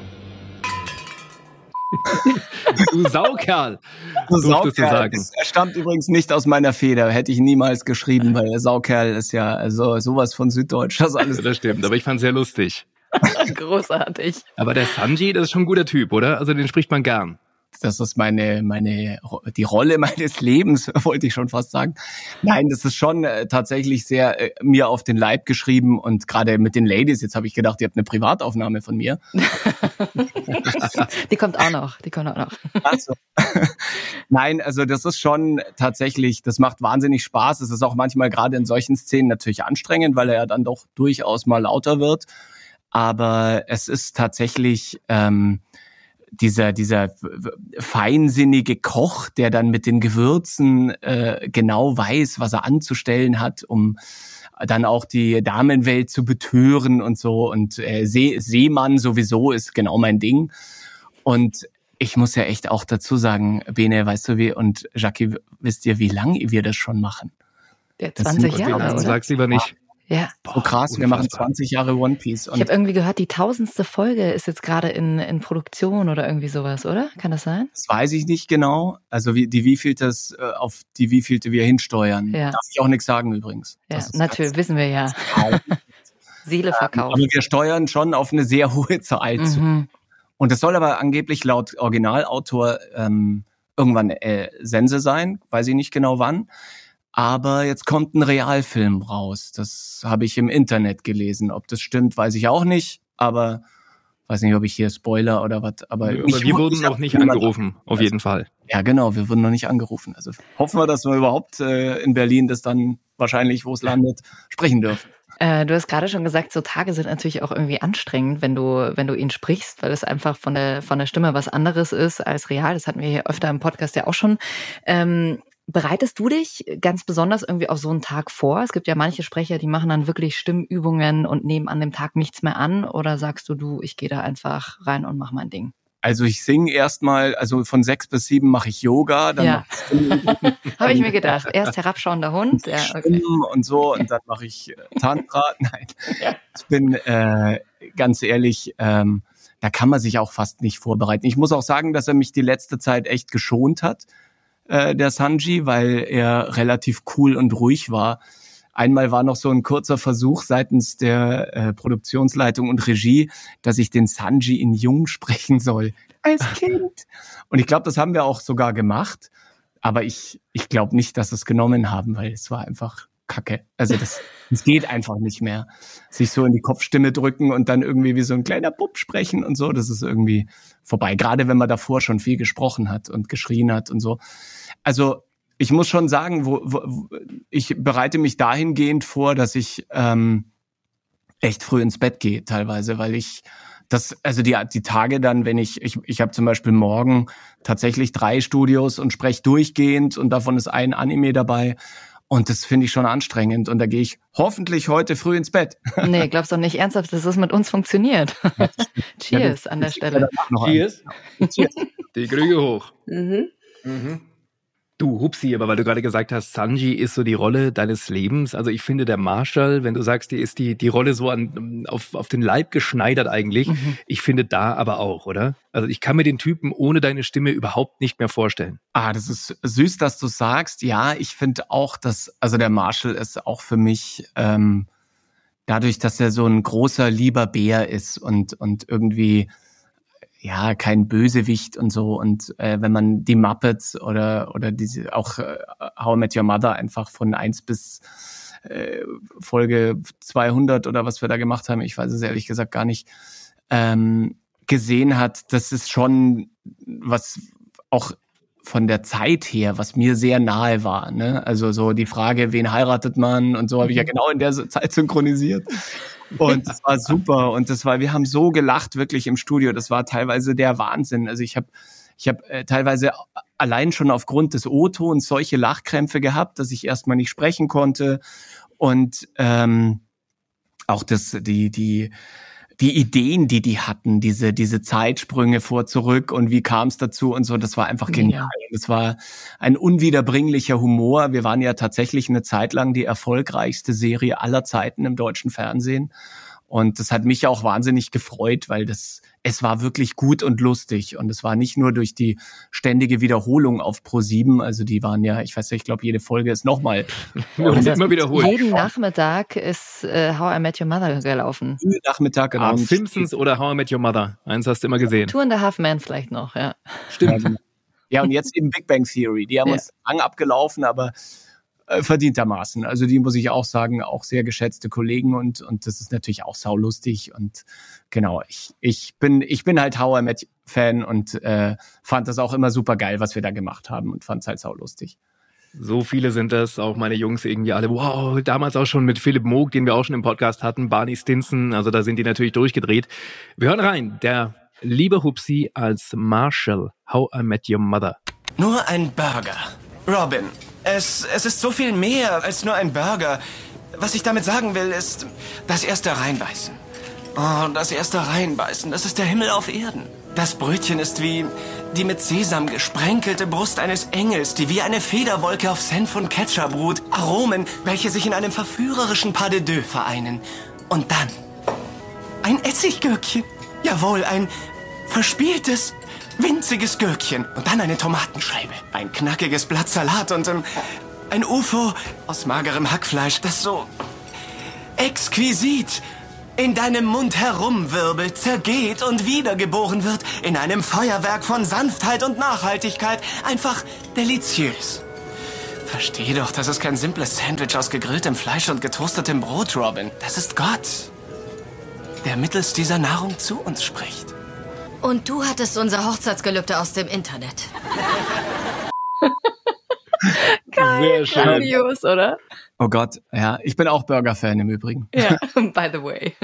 du Saukerl. Du Saukerl. Du sagen. Das stammt übrigens nicht aus meiner Feder. Hätte ich niemals geschrieben, weil der Saukerl ist ja also sowas von Süddeutsch. Das, alles das stimmt, aber ich fand sehr lustig. Großartig. Aber der Sanji, das ist schon ein guter Typ, oder? Also den spricht man gern das ist meine, meine, die Rolle meines Lebens, wollte ich schon fast sagen. Nein, das ist schon äh, tatsächlich sehr äh, mir auf den Leib geschrieben und gerade mit den Ladies, jetzt habe ich gedacht, ihr habt eine Privataufnahme von mir. die kommt auch noch, die kommt auch noch. Also, nein, also das ist schon tatsächlich, das macht wahnsinnig Spaß. Es ist auch manchmal gerade in solchen Szenen natürlich anstrengend, weil er ja dann doch durchaus mal lauter wird. Aber es ist tatsächlich, ähm, dieser, dieser feinsinnige Koch, der dann mit den Gewürzen äh, genau weiß, was er anzustellen hat, um dann auch die Damenwelt zu betören und so. Und äh, See Seemann sowieso ist genau mein Ding. Und ich muss ja echt auch dazu sagen, Bene, weißt du wie, und Jackie, wisst ihr, wie lange wir das schon machen? Ja, 20 Jahre, oder? Sag's lieber nicht. Ja. So krass, wir machen 20 Jahre One Piece. Ich habe irgendwie gehört, die tausendste Folge ist jetzt gerade in, in Produktion oder irgendwie sowas, oder? Kann das sein? Das weiß ich nicht genau. Also wie, die wievielte äh, auf die wievielte wir hinsteuern. Ja. Darf ich auch nichts sagen übrigens. Ja, natürlich, wissen wir ja. Seele verkauft. aber wir steuern schon auf eine sehr hohe Zahl zu. Mhm. Und das soll aber angeblich laut Originalautor ähm, irgendwann äh, Sense sein, weiß ich nicht genau wann. Aber jetzt kommt ein Realfilm raus. Das habe ich im Internet gelesen. Ob das stimmt, weiß ich auch nicht. Aber weiß nicht, ob ich hier Spoiler oder was. Aber, Aber mich- wir wurden noch nicht angerufen, auf jeden Fall. Ja, genau. Wir wurden noch nicht angerufen. Also hoffen wir, dass wir überhaupt äh, in Berlin das dann wahrscheinlich, wo es landet, sprechen dürfen. Äh, du hast gerade schon gesagt, so Tage sind natürlich auch irgendwie anstrengend, wenn du, wenn du ihn sprichst, weil es einfach von der, von der Stimme was anderes ist als real. Das hatten wir hier öfter im Podcast ja auch schon. Ähm, bereitest du dich ganz besonders irgendwie auf so einen Tag vor? Es gibt ja manche Sprecher, die machen dann wirklich Stimmübungen und nehmen an dem Tag nichts mehr an. Oder sagst du, du, ich gehe da einfach rein und mach mein Ding? Also ich singe erstmal, also von sechs bis sieben mache ich Yoga, dann Ja. mache Habe ich mir gedacht. Erst herabschauender Hund. Ja, okay. Und so und dann mache ich äh, Tantra. Nein, ich bin äh, ganz ehrlich, ähm, da kann man sich auch fast nicht vorbereiten. Ich muss auch sagen, dass er mich die letzte Zeit echt geschont hat, äh, der Sanji, weil er relativ cool und ruhig war. Einmal war noch so ein kurzer Versuch seitens der äh, Produktionsleitung und Regie, dass ich den Sanji in Jung sprechen soll. Als Kind. Und ich glaube, das haben wir auch sogar gemacht. Aber ich, ich glaube nicht, dass es genommen haben, weil es war einfach Kacke. Also das, das geht einfach nicht mehr. Sich so in die Kopfstimme drücken und dann irgendwie wie so ein kleiner Bub sprechen und so, das ist irgendwie vorbei. Gerade wenn man davor schon viel gesprochen hat und geschrien hat und so. Also ich muss schon sagen, wo, wo, ich bereite mich dahingehend vor, dass ich ähm, echt früh ins Bett gehe teilweise, weil ich das, also die, die Tage dann, wenn ich, ich, ich habe zum Beispiel morgen tatsächlich drei Studios und spreche durchgehend und davon ist ein Anime dabei. Und das finde ich schon anstrengend. Und da gehe ich hoffentlich heute früh ins Bett. Nee, glaubst doch nicht ernsthaft, dass das mit uns funktioniert. Cheers an der Stelle. Cheers. Cheers. Die Krüge hoch. Mhm. Du, Hupsi, aber weil du gerade gesagt hast, Sanji ist so die Rolle deines Lebens. Also ich finde, der Marshall, wenn du sagst, die ist die, die Rolle so an, auf, auf den Leib geschneidert eigentlich. Mhm. Ich finde da aber auch, oder? Also ich kann mir den Typen ohne deine Stimme überhaupt nicht mehr vorstellen. Ah, das ist süß, dass du sagst. Ja, ich finde auch, dass, also der Marshall ist auch für mich, ähm, dadurch, dass er so ein großer, lieber Bär ist und, und irgendwie, ja, kein Bösewicht und so. Und äh, wenn man die Muppets oder, oder diese, auch äh, How I Met Your Mother einfach von eins bis äh, Folge 200 oder was wir da gemacht haben, ich weiß es ehrlich gesagt gar nicht, ähm, gesehen hat, das ist schon was auch von der Zeit her, was mir sehr nahe war. Ne? Also so die Frage, wen heiratet man und so habe ich ja genau in der Zeit synchronisiert. Und das war super. Und das war, wir haben so gelacht wirklich im Studio. Das war teilweise der Wahnsinn. Also ich habe ich habe äh, teilweise allein schon aufgrund des O-Tons solche Lachkrämpfe gehabt, dass ich erstmal nicht sprechen konnte. Und ähm, auch das, die, die, die Ideen, die die hatten, diese, diese Zeitsprünge vor, zurück und wie kam es dazu und so, das war einfach genial. Das war ein unwiederbringlicher Humor. Wir waren ja tatsächlich eine Zeit lang die erfolgreichste Serie aller Zeiten im deutschen Fernsehen. Und das hat mich auch wahnsinnig gefreut, weil das, es war wirklich gut und lustig. Und es war nicht nur durch die ständige Wiederholung auf Pro7. Also die waren ja, ich weiß nicht, ich glaube, jede Folge ist nochmal immer wiederholen. Jeden Nachmittag ist äh, How I Met Your Mother gelaufen. Nachmittag Ah, und Simpsons oder How I Met Your Mother. Eins hast du immer gesehen. Two and a Half Men vielleicht noch, ja. Stimmt. Ja, und jetzt eben Big Bang Theory. Die haben Ja. uns lang abgelaufen, aber äh, verdientermaßen. Also die muss ich auch sagen, auch sehr geschätzte Kollegen und, und das ist natürlich auch saulustig und genau, ich, ich bin, ich bin halt How I Met Fan und äh, fand das auch immer super geil, was wir da gemacht haben und fand es halt saulustig. So viele sind das, auch meine Jungs irgendwie alle. Wow, damals auch schon mit Philipp Moog, den wir auch schon im Podcast hatten, Barney Stinson, also da sind die natürlich durchgedreht. Wir hören rein, der Liebe Hupsi als Marshall, How I Met Your Mother. Nur ein Burger. Robin, es, es ist so viel mehr als nur ein Burger. Was ich damit sagen will, ist das erste Reinbeißen. Oh, das erste Reinbeißen, das ist der Himmel auf Erden. Das Brötchen ist wie die mit Sesam gesprenkelte Brust eines Engels, die wie eine Federwolke auf Senf und Ketchup ruht. Aromen, welche sich in einem verführerischen Pas de deux vereinen. Und dann ein Essiggürkchen. Jawohl, ein verspieltes, winziges Gürkchen. Und dann eine Tomatenscheibe. Ein knackiges Blatt Salat und ähm, ein UFO aus magerem Hackfleisch, das so exquisit in deinem Mund herumwirbelt, zergeht und wiedergeboren wird in einem Feuerwerk von Sanftheit und Nachhaltigkeit. Einfach deliziös. Versteh doch, das ist kein simples Sandwich aus gegrilltem Fleisch und getoastetem Brot, Robin. Das ist Gott, der mittels dieser Nahrung zu uns spricht. Und du hattest unser Hochzeitsgelübde aus dem Internet. Geil, Sehr schön. grandios, oder? Oh Gott, ja, ich bin auch Burger-Fan im Übrigen. Ja, by the way.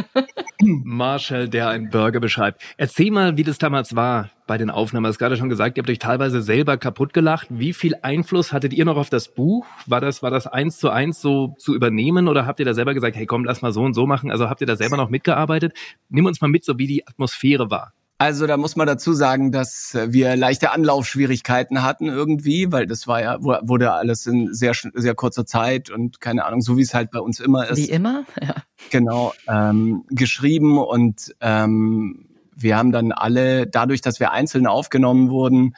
Marshall, der einen Burger beschreibt. Erzähl mal, wie das damals war bei den Aufnahmen. Du hast gerade schon gesagt, ihr habt euch teilweise selber kaputt gelacht. Wie viel Einfluss hattet ihr noch auf das Buch? War das, war das eins zu eins so zu übernehmen oder habt ihr da selber gesagt, hey komm, lass mal so und so machen? Also habt ihr da selber noch mitgearbeitet? Nimm uns mal mit, so wie die Atmosphäre war. Also da muss man dazu sagen, dass wir leichte Anlaufschwierigkeiten hatten irgendwie, weil das war ja wurde alles in sehr sehr kurzer Zeit und keine Ahnung, so wie es halt bei uns immer ist. Wie immer? Ja. genau ähm, geschrieben und ähm, wir haben dann alle, dadurch, dass wir einzeln aufgenommen wurden,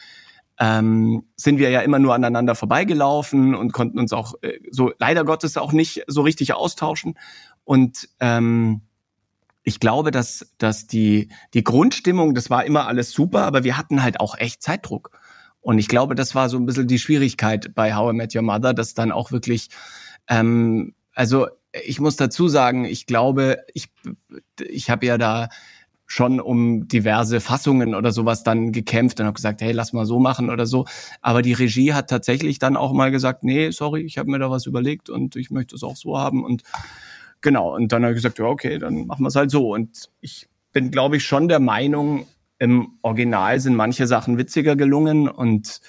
ähm, sind wir ja immer nur aneinander vorbeigelaufen und konnten uns auch äh, so leider Gottes auch nicht so richtig austauschen. Und ähm, ich glaube, dass, dass die, die Grundstimmung, das war immer alles super, aber wir hatten halt auch echt Zeitdruck. Und ich glaube, das war so ein bisschen die Schwierigkeit bei How I Met Your Mother, dass dann auch wirklich, ähm, also ich muss dazu sagen, ich glaube, ich, ich habe ja da schon um diverse Fassungen oder sowas dann gekämpft und habe gesagt, hey, lass mal so machen oder so. Aber die Regie hat tatsächlich dann auch mal gesagt, nee, sorry, ich habe mir da was überlegt und ich möchte es auch so haben. Und genau, und dann habe ich gesagt, ja, okay, dann machen wir es halt so. Und ich bin, glaube ich, schon der Meinung, im Original sind manche Sachen witziger gelungen und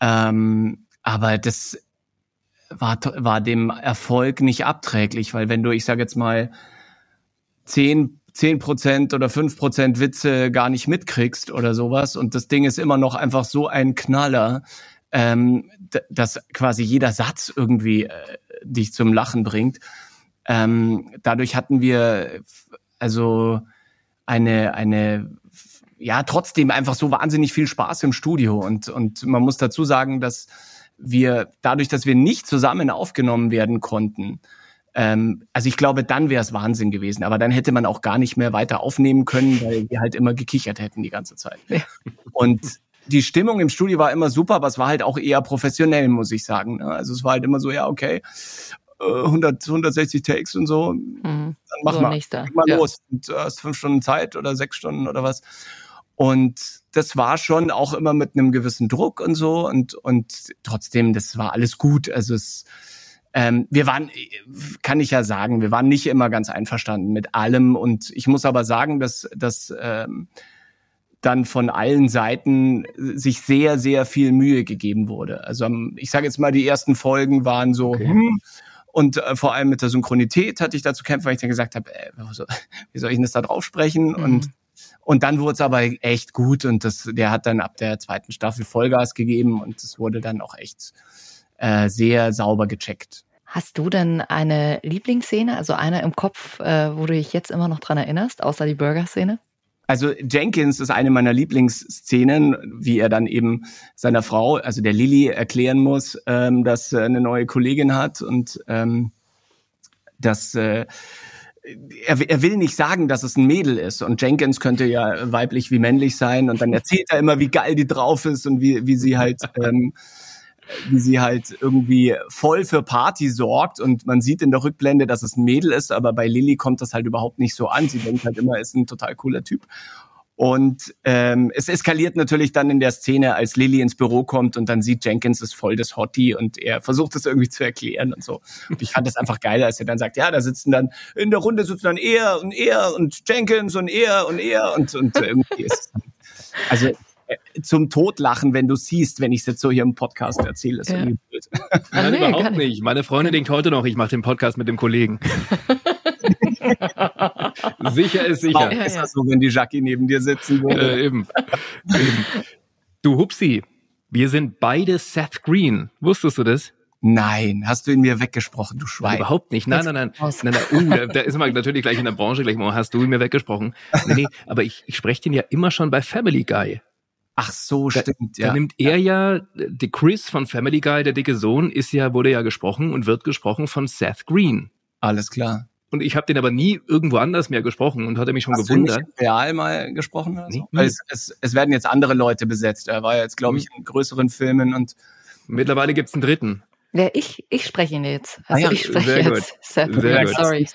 ähm, aber das war, war dem Erfolg nicht abträglich, weil wenn du, ich sage jetzt mal, zehn zehn Prozent oder fünf Prozent Witze gar nicht mitkriegst oder sowas und das Ding ist immer noch einfach so ein Knaller, ähm, dass quasi jeder Satz irgendwie äh, dich zum Lachen bringt. Ähm, dadurch hatten wir also eine eine ja trotzdem einfach so wahnsinnig viel Spaß im Studio und und man muss dazu sagen, dass wir dadurch, dass wir nicht zusammen aufgenommen werden konnten, ähm, also ich glaube, dann wäre es Wahnsinn gewesen. Aber dann hätte man auch gar nicht mehr weiter aufnehmen können, weil wir halt immer gekichert hätten die ganze Zeit. Und die Stimmung im Studio war immer super, aber es war halt auch eher professionell, muss ich sagen. ne? Also es war halt immer so, ja, okay, äh, 100, 160 Takes und so, Mhm. dann mach So, mal, leg mal Ja. los. Und du hast fünf Stunden Zeit oder sechs Stunden oder was. Und das war schon auch immer mit einem gewissen Druck und so. Und, und trotzdem, das war alles gut. Also es, ähm, wir waren, kann ich ja sagen, wir waren nicht immer ganz einverstanden mit allem. Und ich muss aber sagen, dass, dass ähm, dann von allen Seiten sich sehr, sehr viel Mühe gegeben wurde. Also ich sage jetzt mal, die ersten Folgen waren so, Okay. hm, und äh, vor allem mit der Synchronität hatte ich da zu kämpfen, weil ich dann gesagt habe, äh, wie soll- wie soll ich denn das da drauf sprechen? Mhm. Und und dann wurde es aber echt gut und das, der hat dann ab der zweiten Staffel Vollgas gegeben und es wurde dann auch echt äh, sehr sauber gecheckt. Hast du denn eine Lieblingsszene, also eine im Kopf, äh, wo du dich jetzt immer noch dran erinnerst, außer die Burger-Szene? Also Jenkins ist eine meiner Lieblingsszenen, wie er dann eben seiner Frau, also der Lilly, erklären muss, ähm, dass er eine neue Kollegin hat und ähm, dass äh, er, er will nicht sagen, dass es ein Mädel ist. Und Jenkins könnte ja weiblich wie männlich sein. Und dann erzählt er immer, wie geil die drauf ist und wie, wie sie halt, ähm, wie sie halt irgendwie voll für Party sorgt. Und man sieht in der Rückblende, dass es ein Mädel ist, aber bei Lilly kommt das halt überhaupt nicht so an. Sie denkt halt immer, er ist ein total cooler Typ. Und ähm, es eskaliert natürlich dann in der Szene, als Lily ins Büro kommt und dann sieht Jenkins ist voll das Hottie und er versucht es irgendwie zu erklären und so. Und ich fand das einfach geil, als er dann sagt, ja, da sitzen dann in der Runde sitzen dann er und er und Jenkins und er und er und und irgendwie ist es dann, also äh, zum Totlachen, wenn du siehst, wenn ich es jetzt so hier im Podcast erzähle, ist Ja. irgendwie blöd. Ah, Nein, nee, überhaupt gar nicht. nicht. Meine Freundin denkt heute noch, ich mache den Podcast mit dem Kollegen. sicher ist sicher. Auch ist das so, wenn die Jackie neben dir sitzen würde. Äh, eben. eben. Du Hupsi, wir sind beide Seth Green. Wusstest du das? Nein, hast du ihn mir weggesprochen, du Schwein. überhaupt nicht. Nein, nein, nein. Nein, nein. Uh, da, da ist man natürlich gleich in der Branche gleich mal, hast du ihn mir weggesprochen. Nee, nee, aber ich, ich spreche den ja immer schon bei Family Guy. Ach so, Da, stimmt, da ja. nimmt er ja, der Chris von Family Guy, der dicke Sohn, ist ja, wurde ja gesprochen und wird gesprochen von Seth Green. Alles klar. Und ich habe den aber nie irgendwo anders mehr gesprochen und hatte mich schon Hast du nicht gewundert. Real mal gesprochen oder so? Nee. Weil es, es, es werden jetzt andere Leute besetzt. Er war jetzt, glaube ich, in größeren Filmen und Mittlerweile gibt's einen dritten. Ja, ich, ich spreche ihn jetzt. Ah Also ja, ich spreche sehr jetzt gut. Seth Sehr Green, gut. sorry.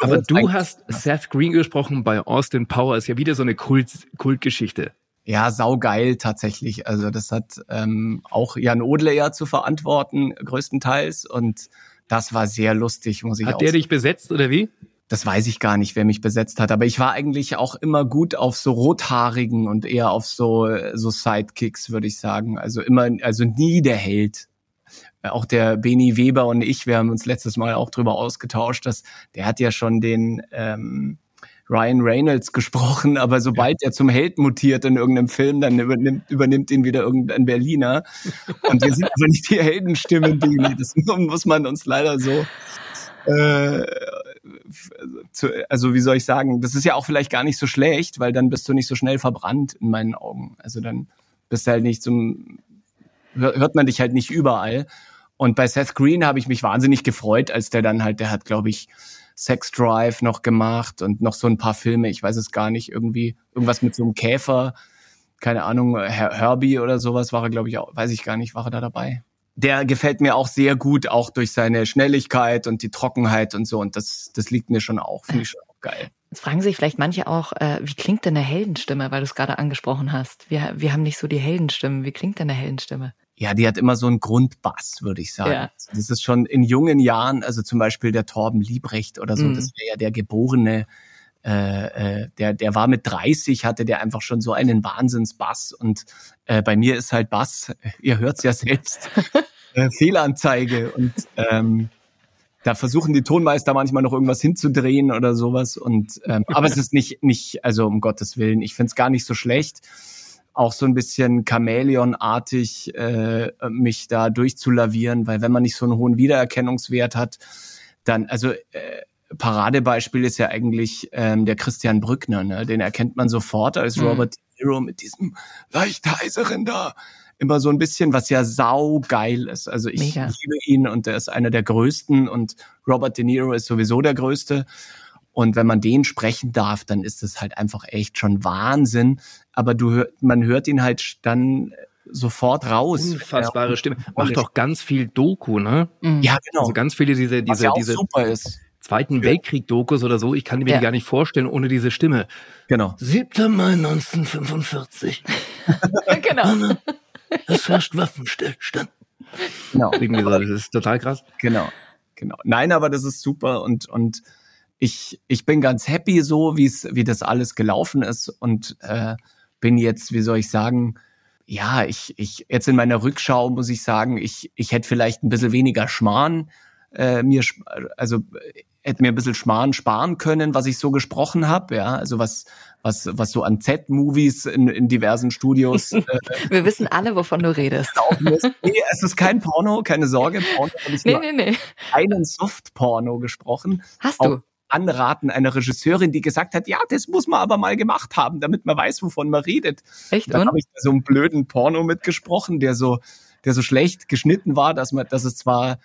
Aber du hast Seth Green gesprochen bei Austin Powers, ja wieder so eine Kult, Kultgeschichte. Ja, saugeil tatsächlich. Also das hat ähm, auch Jan Odle ja zu verantworten, größtenteils. Und das war sehr lustig, muss ich Hat auch der sagen. dich besetzt oder wie? Das weiß ich gar nicht, wer mich besetzt hat. Aber ich war eigentlich auch immer gut auf so Rothaarigen und eher auf so, so Sidekicks, würde ich sagen. Also immer, also nie der Held. Auch der Beni Weber und ich, wir haben uns letztes Mal auch drüber ausgetauscht, dass der hat ja schon den ähm, Ryan Reynolds gesprochen, aber sobald er zum Held mutiert in irgendeinem Film, dann übernimmt, übernimmt ihn wieder irgendein Berliner. Und wir sind aber nicht die Heldenstimmen, Beni. Das muss man uns leider so äh, zu, also wie soll ich sagen, das ist ja auch vielleicht gar nicht so schlecht, weil dann bist du nicht so schnell verbrannt in meinen Augen. Also dann bist du halt nicht zum, hör- hört man dich halt nicht überall. Und bei Seth Green habe ich mich wahnsinnig gefreut, als der dann halt, der hat, glaube ich, Sex Drive noch gemacht und noch so ein paar Filme, ich weiß es gar nicht, irgendwie irgendwas mit so einem Käfer, keine Ahnung, Her Herbie oder sowas war er, glaube ich, auch, weiß ich gar nicht, war er da dabei. Der gefällt mir auch sehr gut, auch durch seine Schnelligkeit und die Trockenheit und so. Und das, das liegt mir schon auch, finde ich schon auch geil. Jetzt fragen sich vielleicht manche auch, äh, wie klingt denn eine Heldenstimme, weil du es gerade angesprochen hast. Wir, wir haben nicht so die Heldenstimmen. Wie klingt denn eine Heldenstimme? Ja, die hat immer so einen Grundbass, würde ich sagen. Ja. Das ist schon in jungen Jahren, also zum Beispiel der Torben Liebrecht oder so, Mhm. das wäre ja der geborene, äh, äh, der, der war mit 30, hatte der einfach schon so einen Wahnsinnsbass und äh, bei mir ist halt Bass, ihr hört's ja selbst, äh, Fehlanzeige und ähm, da versuchen die Tonmeister manchmal noch irgendwas hinzudrehen oder sowas und ähm, aber es ist nicht nicht also um Gottes willen ich find's gar nicht so schlecht auch so ein bisschen Chamäleon-artig äh, mich da durchzulavieren, weil wenn man nicht so einen hohen Wiedererkennungswert hat, dann, also äh, Paradebeispiel ist ja eigentlich ähm, der Christian Brückner, ne? den erkennt man sofort als Mhm. Robert De Niro mit diesem leicht heiseren da. Immer so ein bisschen, was ja saugeil ist. Also ich Mega. liebe ihn und er ist einer der größten und Robert De Niro ist sowieso der größte. Und wenn man den sprechen darf, dann ist es halt einfach echt schon Wahnsinn. Aber du hör, man hört ihn halt dann sofort raus. Unfassbare Stimme. Und- Macht doch ganz viel Doku, ne? Mhm. Ja, genau. Also ganz viele diese, diese, ja diese super ist. Zweiten Weltkrieg-Dokus oder so. Ich kann mir Ja. die gar nicht vorstellen ohne diese Stimme. Genau. 7. Mai 1945. genau. Es herrscht Waffenstillstand. Genau. Irgendwie so. Das ist total krass. Genau, genau. Nein, aber das ist super und und ich ich bin ganz happy so, wie es wie das alles gelaufen ist und äh, bin jetzt, wie soll ich sagen, ja, ich ich jetzt in meiner Rückschau muss ich sagen, ich ich hätte vielleicht ein bisschen weniger Schmarrn äh, mir also hätte mir ein bisschen Schmarrn sparen können, was ich so gesprochen habe, ja, also was was was so an Z-Movies in, in diversen Studios äh, Wir wissen alle, wovon du redest. ist. Nee, es ist kein Porno, keine Sorge, Porno habe ich Nee, nee, nee. einen Soft-Porno gesprochen. Hast du? Anraten einer Regisseurin, die gesagt hat, ja, das muss man aber mal gemacht haben, damit man weiß, wovon man redet. Echt? Dann Und? habe ich da so einen blöden Porno mitgesprochen, der so, der so schlecht geschnitten war, dass man, dass es zwar,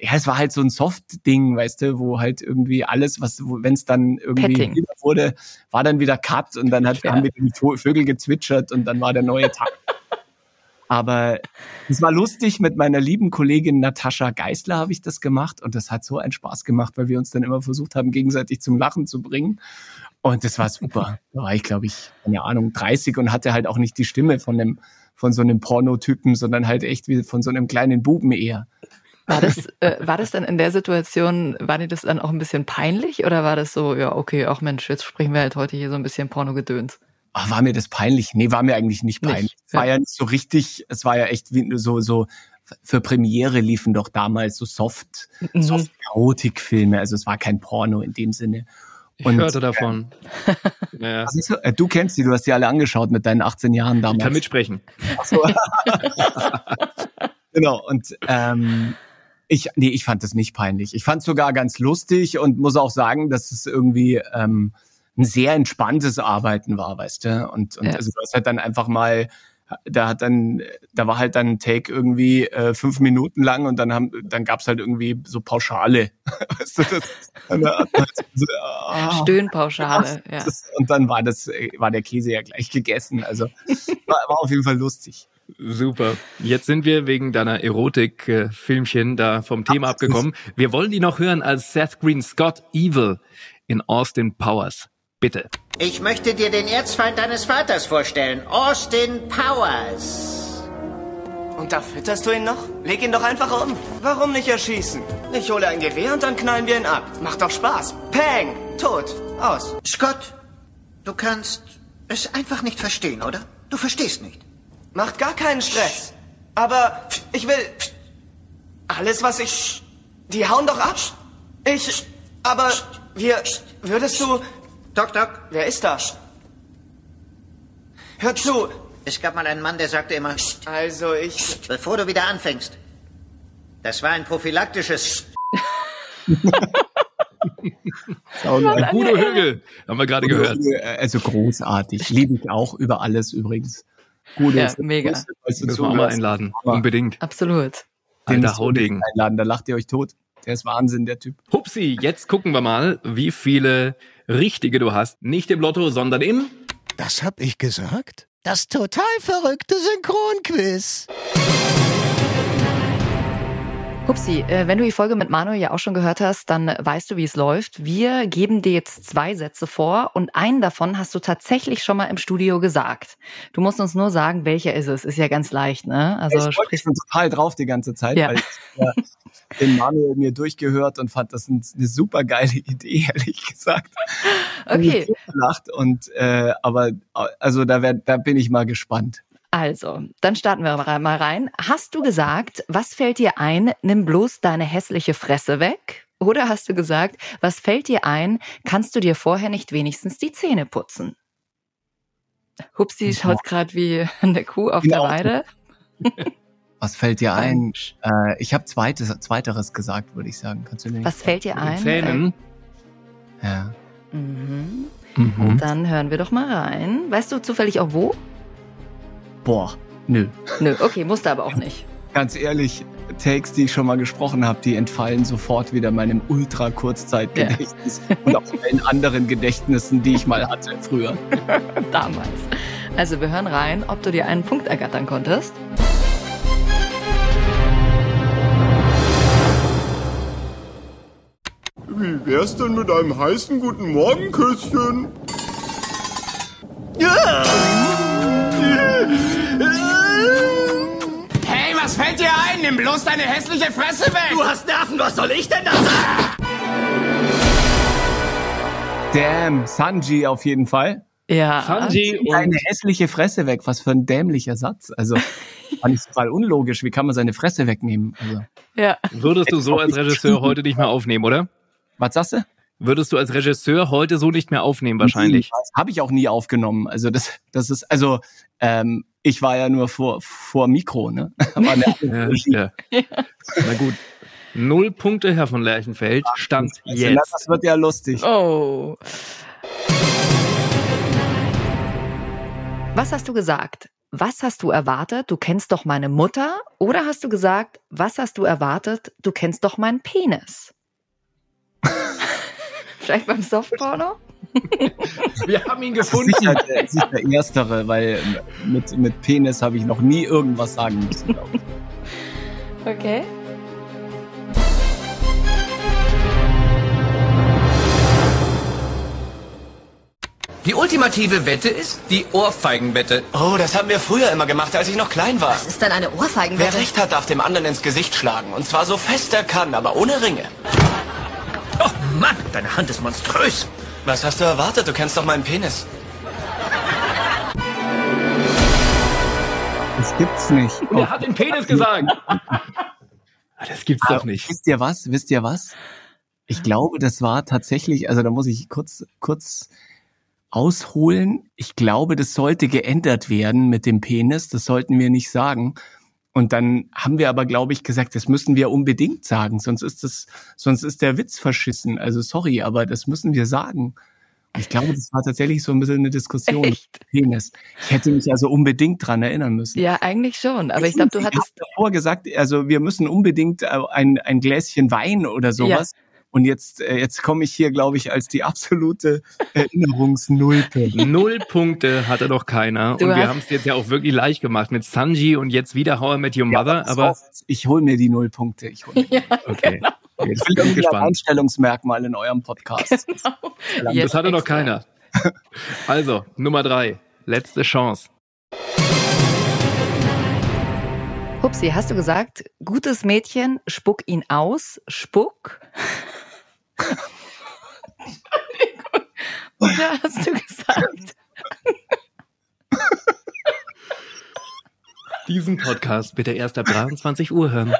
ja, es war halt so ein Soft-Ding, weißt du, wo halt irgendwie alles, was, wenn es dann irgendwie wurde, war dann wieder Cut und dann hat, Ja. haben wir die Vögel gezwitschert und dann war der neue Tag. Aber es war lustig, mit meiner lieben Kollegin Natascha Geisler habe ich das gemacht und das hat so einen Spaß gemacht, weil wir uns dann immer versucht haben, gegenseitig zum Lachen zu bringen. Und das war super. Da war ich, glaube ich, keine Ahnung, 30 und hatte halt auch nicht die Stimme von dem, von so einem Pornotypen, sondern halt echt wie von so einem kleinen Buben eher. War das, äh, war das dann in der Situation, war dir das dann auch ein bisschen peinlich oder war das so, ja, okay, ach Mensch, jetzt sprechen wir halt heute hier so ein bisschen Pornogedöns? Ach, war mir das peinlich? Nee, war mir eigentlich nicht peinlich. Nicht, Es war ja nicht so richtig, es war ja echt wie so, so, für Premiere liefen doch damals so Soft, Mhm. Soft Erotikfilme, also es war kein Porno in dem Sinne. Ich Und- hörte davon. Ja. Was ist so? Äh, Du kennst die, du hast die alle angeschaut mit deinen 18 Jahren Ich damals. kann mitsprechen. Ach so. genau, und ähm, ich, nee, ich fand das nicht peinlich. Ich fand es sogar ganz lustig und muss auch sagen, dass es irgendwie ähm, ein sehr entspanntes Arbeiten war, weißt du? Und, und Ja. also du hast halt dann einfach mal, da hat dann, da war halt dann ein Take irgendwie äh, fünf Minuten lang und dann haben, dann gab's halt irgendwie so Pauschale. weißt du, das, halt so, ah, Stöhnpauschale, ja. das, und dann war das, äh, war der Käse ja gleich gegessen. Also war, war auf jeden Fall lustig. Super. Jetzt sind wir wegen deiner Erotik-Filmchen da vom Thema abgekommen. Wir wollen die noch hören als Seth Green Scott Evil in Austin Powers. Bitte. Ich möchte dir den Erzfeind deines Vaters vorstellen, Austin Powers. Und da fütterst du ihn noch? Leg ihn doch einfach um. Warum nicht erschießen? Ich hole ein Gewehr und dann knallen wir ihn ab. Macht doch Spaß. Peng! Tot. Aus. Scott, du kannst es einfach nicht verstehen, oder? Du verstehst nicht. Macht gar keinen Stress. Aber ich will. Alles, was ich. Die hauen doch ab. Ich. Aber wir. Würdest du. Doc, Doc, Wer ist da? Hör zu. es gab mal einen Mann, der sagte immer, Also ich. bevor du wieder anfängst. Das war ein prophylaktisches. Guido Högel, haben wir gerade gehört. Also großartig. Liebe ich auch über alles übrigens. Gude, Ja, mega. Müssen wir auch mal einladen. Unbedingt. Absolut. Alter Haudegen. Einladen, da lacht ihr euch tot. Der ist Wahnsinn, der Typ. Hupsi, jetzt gucken wir mal, wie viele richtige du hast. Nicht im Lotto, sondern im Das hab ich gesagt? Das total verrückte Synchronquiz. Hupsi, äh, wenn du die Folge mit Manuel ja auch schon gehört hast, dann weißt du, wie es läuft. Wir geben dir jetzt zwei Sätze vor und einen davon hast du tatsächlich schon mal im Studio gesagt. Du musst uns nur sagen, welcher ist es. Ist ja ganz leicht, ne? Also ich freue sprich, mich schon total drauf die ganze Zeit, Ja. weil ich ja, den Manuel mir durchgehört und fand das eine super geile Idee, ehrlich gesagt. okay. Gelacht und äh, aber also da, wär, da bin ich mal gespannt. Also, dann starten wir mal rein. Hast du gesagt, was fällt dir ein, nimm bloß deine hässliche Fresse weg? Oder hast du gesagt, was fällt dir ein, kannst du dir vorher nicht wenigstens die Zähne putzen? Hupsi schaut gerade wie eine Kuh auf der Genau. Weide. Was fällt dir ein? Äh, ich habe zweites, zweiteres gesagt, würde ich sagen. Kannst du mir Was fällt dir ein? Zähnen. Ja. Mhm. Mhm. Dann hören wir doch mal rein. Weißt du zufällig auch wo? Boah, nö. Nö, okay, musste aber auch nicht. Ganz ehrlich, Takes, die ich schon mal gesprochen habe, die entfallen sofort wieder meinem Ultra-Kurzzeitgedächtnis und auch allen anderen Gedächtnissen, die ich mal hatte früher. Damals. Also wir hören rein, ob du dir einen Punkt ergattern konntest. Wie wär's denn mit einem heißen guten Morgenküsschen? Hey, Nimm bloß deine hässliche Fresse weg! Du hast Nerven, was soll ich denn da sagen? Damn, Sanji auf jeden Fall. Ja. Sanji Deine und hässliche Fresse weg, was für ein dämlicher Satz. Also, fand ich total unlogisch. Wie kann man seine Fresse wegnehmen? Also, Ja. würdest du so als Regisseur heute nicht mehr aufnehmen, oder? was sagst du? Würdest du als Regisseur heute so nicht mehr aufnehmen, wahrscheinlich. Das habe ich auch nie aufgenommen. Also das, das ist, also ähm, ich war ja nur vor vor Mikro, ne? Eine, Ja, ja. Na gut. Null Punkte, Herr von Lerchenfeld. Stand also, jetzt. das wird ja lustig. Oh. Was hast du gesagt? Was hast du erwartet? Du kennst doch meine Mutter? Oder hast du gesagt, was hast du erwartet? Du kennst doch meinen Penis? Vielleicht beim Softporno? Wir haben ihn Das ist gefunden. sicher, der, sicher erstere, weil mit, mit Penis habe ich noch nie irgendwas sagen müssen. glaub ich. Okay. Die ultimative Wette ist die Ohrfeigenwette. Oh, das haben wir früher immer gemacht, als ich noch klein war. Was ist denn eine Ohrfeigenwette? Wer recht hat, darf dem anderen ins Gesicht schlagen. Und zwar so fest er kann, aber ohne Ringe. Oh Mann, deine Hand ist monströs. Was hast du erwartet? Du kennst doch meinen Penis. Das gibt's nicht. Und er hat den Penis gesagt. Das gibt's doch Aber nicht. Wisst ihr was? Wisst ihr was? Ich glaube, das war tatsächlich, also da muss ich kurz, kurz ausholen. Ich glaube, das sollte geändert werden mit dem Penis. Das sollten wir nicht sagen. Und dann haben wir aber, glaube ich, gesagt, das müssen wir unbedingt sagen, sonst ist das, sonst ist der Witz verschissen. Also sorry, aber das müssen wir sagen. Und Ich glaube, das war tatsächlich so ein bisschen eine Diskussion dem Penis. Ich hätte mich also unbedingt dran erinnern müssen. Ja, eigentlich schon. Aber ich glaube, du Ich hattest. davor gesagt, also wir müssen unbedingt äh, ein, ein Gläschen Wein oder sowas. Und jetzt, äh, jetzt komme ich hier, glaube ich, als die absolute Erinnerungsnulpe. Null Punkte hatte doch keiner. Du und wir haben es jetzt ja auch wirklich leicht gemacht mit Sanji und jetzt wieder How I Met Your Mother. pass aber auf, ich hole mir die Nullpunkte. Ich hol mir die. okay. Ich Jetzt bin ich irgendwie ein gespannt. Einstellungsmerkmal in eurem Podcast. Das hatte noch keiner. Also, Nummer drei. Letzte Chance. Hupsi, hast du gesagt, gutes Mädchen, spuck ihn aus, spuck? Oder hast du gesagt? Diesen Podcast bitte erst ab 23 Uhr hören.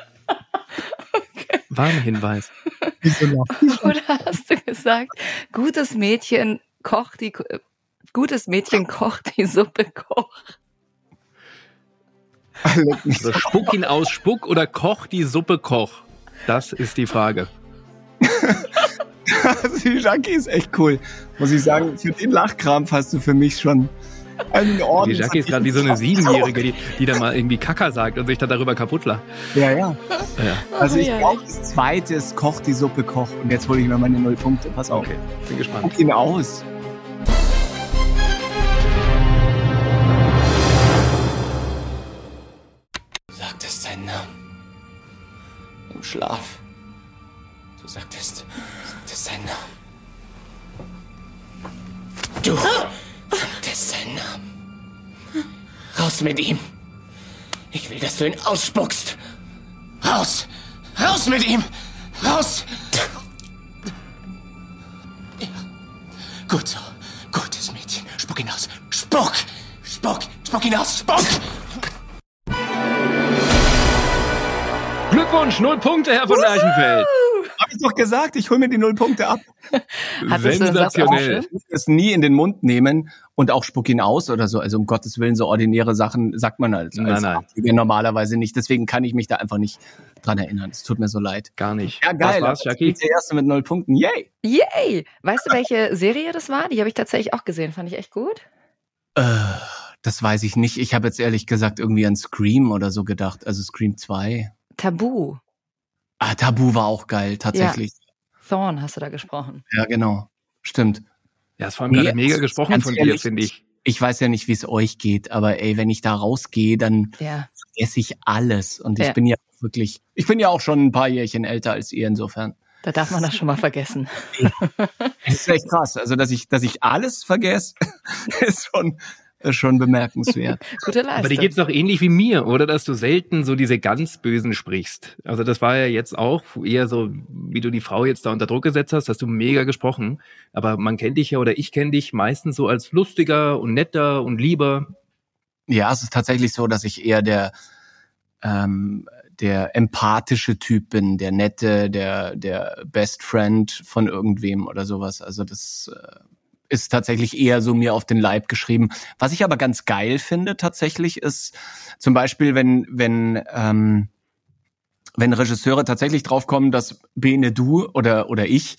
Warnhinweis. Oder hast du gesagt, gutes Mädchen kocht die, gutes Mädchen kocht die Suppe koch? Also spuck ihn aus, spuck oder koch die Suppe koch. Das ist die Frage. die Jackie ist echt cool. Muss ich sagen, für den Lachkrampf hast du für mich schon einen Orden. Die Jackie ist gerade wie so eine Siebenjährige, die, die dann mal irgendwie Kacker sagt und sich dann darüber kaputt lacht. Ja, ja. Ja. Also ich ja, brauche das zweite, ist Koch die Suppe Koch. Und jetzt hole ich mir meine null Punkte. Pass auf. Okay, bin gespannt. Guck ihn aus. Du sagtest seinen Namen. Im Schlaf. Du sagtest, seinen Namen. Du sagtest seinen Namen. Raus mit ihm. Ich will, dass du ihn ausspuckst. Raus! Raus mit ihm! Raus! Ja. Gut so. Gutes Mädchen. Spuck ihn aus. Spuck! Spuck! Spuck ihn aus! Spuck! Glückwunsch, null Punkte, Herr von Lerchenfeld. Doch gesagt, ich hole mir die null Punkte ab. Hattest Sensationell. Ich muss es nie in den Mund nehmen und auch spuck ihn aus oder so. Also um Gottes Willen, so ordinäre Sachen sagt man als, als Nein, nein. Normalerweise nicht. Deswegen kann ich mich da einfach nicht dran erinnern. Es tut mir so leid. Gar nicht. Ja, geil. Was war's, aber Jackie? Der erste mit null Punkten. Yay! Yay! Weißt du, welche Serie das war? Die habe ich tatsächlich auch gesehen. Fand ich echt gut. Äh, das weiß ich nicht. Ich habe jetzt ehrlich gesagt irgendwie an Scream oder so gedacht. Also Scream 2. Tabu. Ah, Tabu war auch geil, tatsächlich. Thorn hast du da gesprochen. Ja, genau. Stimmt. Ja, es war gerade Nee, mega gesprochen von dir, finde ich. Ich weiß ja nicht, wie es euch geht, aber ey, wenn ich da rausgehe, dann Ja. vergesse ich alles. Und ich Ja. bin ja wirklich, ich bin ja auch schon ein paar Jährchen älter als ihr insofern. Da darf man das schon mal vergessen. Das ist echt krass. Also, dass ich, dass ich alles vergesse, ist schon, ist schon bemerkenswert. Gute Leistung. Aber dir geht's doch ähnlich wie mir, oder? Dass du selten so diese ganz Bösen sprichst. Also das war ja jetzt auch eher so, wie du die Frau jetzt da unter Druck gesetzt hast, hast du mega gesprochen. Aber man kennt dich ja oder ich kenne dich meistens so als lustiger und netter und lieber. Ja, es ist tatsächlich so, dass ich eher der, ähm, der empathische Typ bin, der nette, der, der Best Friend von irgendwem oder sowas. Also das äh, ist tatsächlich eher so mir auf den Leib geschrieben. Was ich aber ganz geil finde tatsächlich ist zum Beispiel, wenn, wenn, ähm, wenn Regisseure tatsächlich draufkommen, dass Bene du oder, oder ich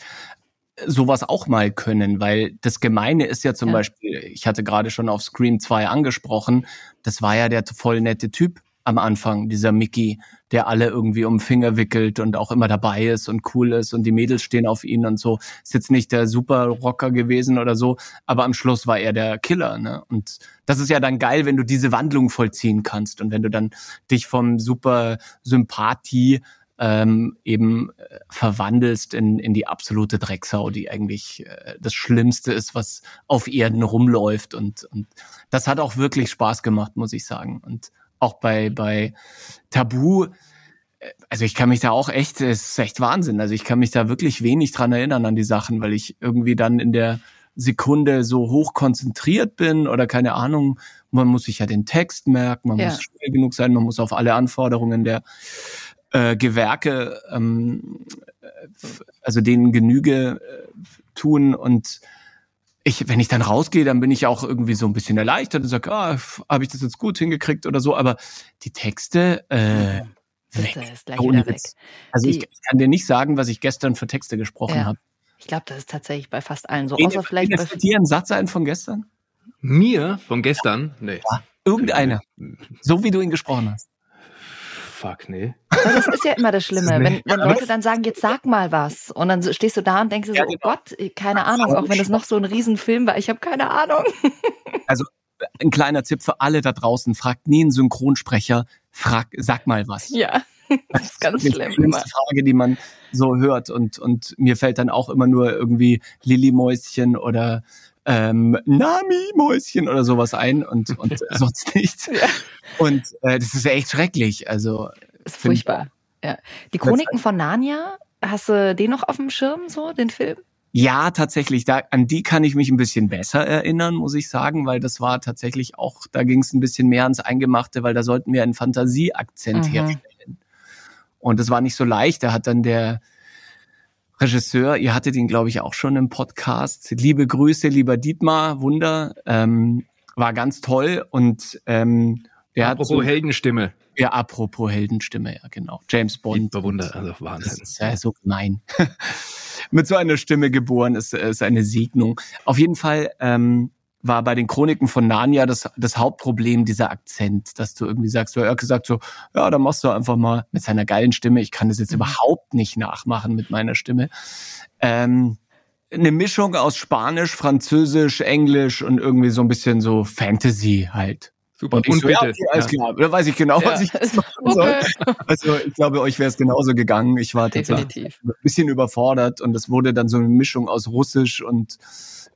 sowas auch mal können, weil das Gemeine ist ja zum Ja. Beispiel, ich hatte gerade schon auf Scream 2 angesprochen, das war ja der voll nette Typ am Anfang, dieser Mickey, der alle irgendwie um den Finger wickelt und auch immer dabei ist und cool ist und die Mädels stehen auf ihn und so. Ist jetzt nicht der super Rocker gewesen oder so, aber am Schluss war er der Killer, ne? Und das ist ja dann geil, wenn du diese Wandlung vollziehen kannst und wenn du dann dich vom super Sympathie ähm, eben äh, verwandelst in, in die absolute Drecksau, die eigentlich äh, das Schlimmste ist, was auf Erden rumläuft. Und, und das hat auch wirklich Spaß gemacht, muss ich sagen. Und auch bei, bei Tabu, äh, also ich kann mich da auch echt, es ist echt Wahnsinn. Also ich kann mich da wirklich wenig dran erinnern an die Sachen, weil ich irgendwie dann in der Sekunde so hoch konzentriert bin oder keine Ahnung, man muss sich ja den Text merken, man Ja. muss schnell genug sein, man muss auf alle Anforderungen der äh, Gewerke, ähm, f- also denen Genüge äh, tun und ich, wenn ich dann rausgehe, dann bin ich auch irgendwie so ein bisschen erleichtert und sage, ah, habe ich das jetzt gut hingekriegt oder so, aber die Texte, äh, Bitte, ist gleich ohne wieder weg. Also ich, Die- ich kann dir nicht sagen, was ich gestern für Texte gesprochen Ja. habe. Ich glaube, das ist tatsächlich bei fast allen so. Außer vielleicht Bene, bei dir ein Satz ein von gestern? Mir von gestern? Nee. Irgendeiner. So wie du ihn gesprochen hast. Fuck, nee. Weil das ist ja immer das Schlimme, wenn, wenn Aber Leute dann sagen, jetzt sag mal was. Und dann stehst du da und denkst dir so, oh genau. Gott, keine Ahnung, auch wenn es noch so ein Riesenfilm war, ich habe keine Ahnung. Also ein kleiner Tipp für alle da draußen, fragt nie einen Synchronsprecher, frag, sag mal was. Ja, das ist ganz die schlimm. schlimmste Immer. Frage, die man so hört. Und, und mir fällt dann auch immer nur irgendwie Lilly-Mäuschen oder ähm, Nami-Mäuschen oder sowas ein und, und sonst nichts. Und äh, das ist echt schrecklich. Also Ist furchtbar. Ja. Die Chroniken von Narnia, hast du den noch auf dem Schirm, so, den Film? Ja, tatsächlich. Da, an die kann ich mich ein bisschen besser erinnern, muss ich sagen, weil das war tatsächlich auch, da ging es ein bisschen mehr ans Eingemachte, weil da sollten wir einen Fantasieakzent Mhm. herstellen. Und das war nicht so leicht. Da hat dann der Regisseur, ihr hattet ihn, glaube ich, auch schon im Podcast. Liebe Grüße, lieber Dietmar, Wunder. Ähm, war ganz toll. Und ähm, der Apropos hat so, Heldenstimme. ja, apropos Heldenstimme, ja, genau. James Bond. Wunder, also Wahnsinn. Das ist ja so gemein. Mit so einer Stimme geboren ist, ist eine Segnung. Auf jeden Fall ähm, war bei den Chroniken von Narnia das, das Hauptproblem dieser Akzent, dass du irgendwie sagst, er hat gesagt so, ja, dann machst du einfach mal mit seiner geilen Stimme. Ich kann das jetzt überhaupt nicht nachmachen mit meiner Stimme. Ähm, eine Mischung aus Spanisch, Französisch, Englisch und irgendwie so ein bisschen so Fantasy halt. Super. Und, ich Und so, ja, bitte. okay, alles Ja. klar. Da weiß ich genau, was ich jetzt machen soll. Also ich glaube, euch wäre es genauso gegangen. Ich war tatsächlich Definitiv. ein bisschen überfordert und es wurde dann so eine Mischung aus Russisch und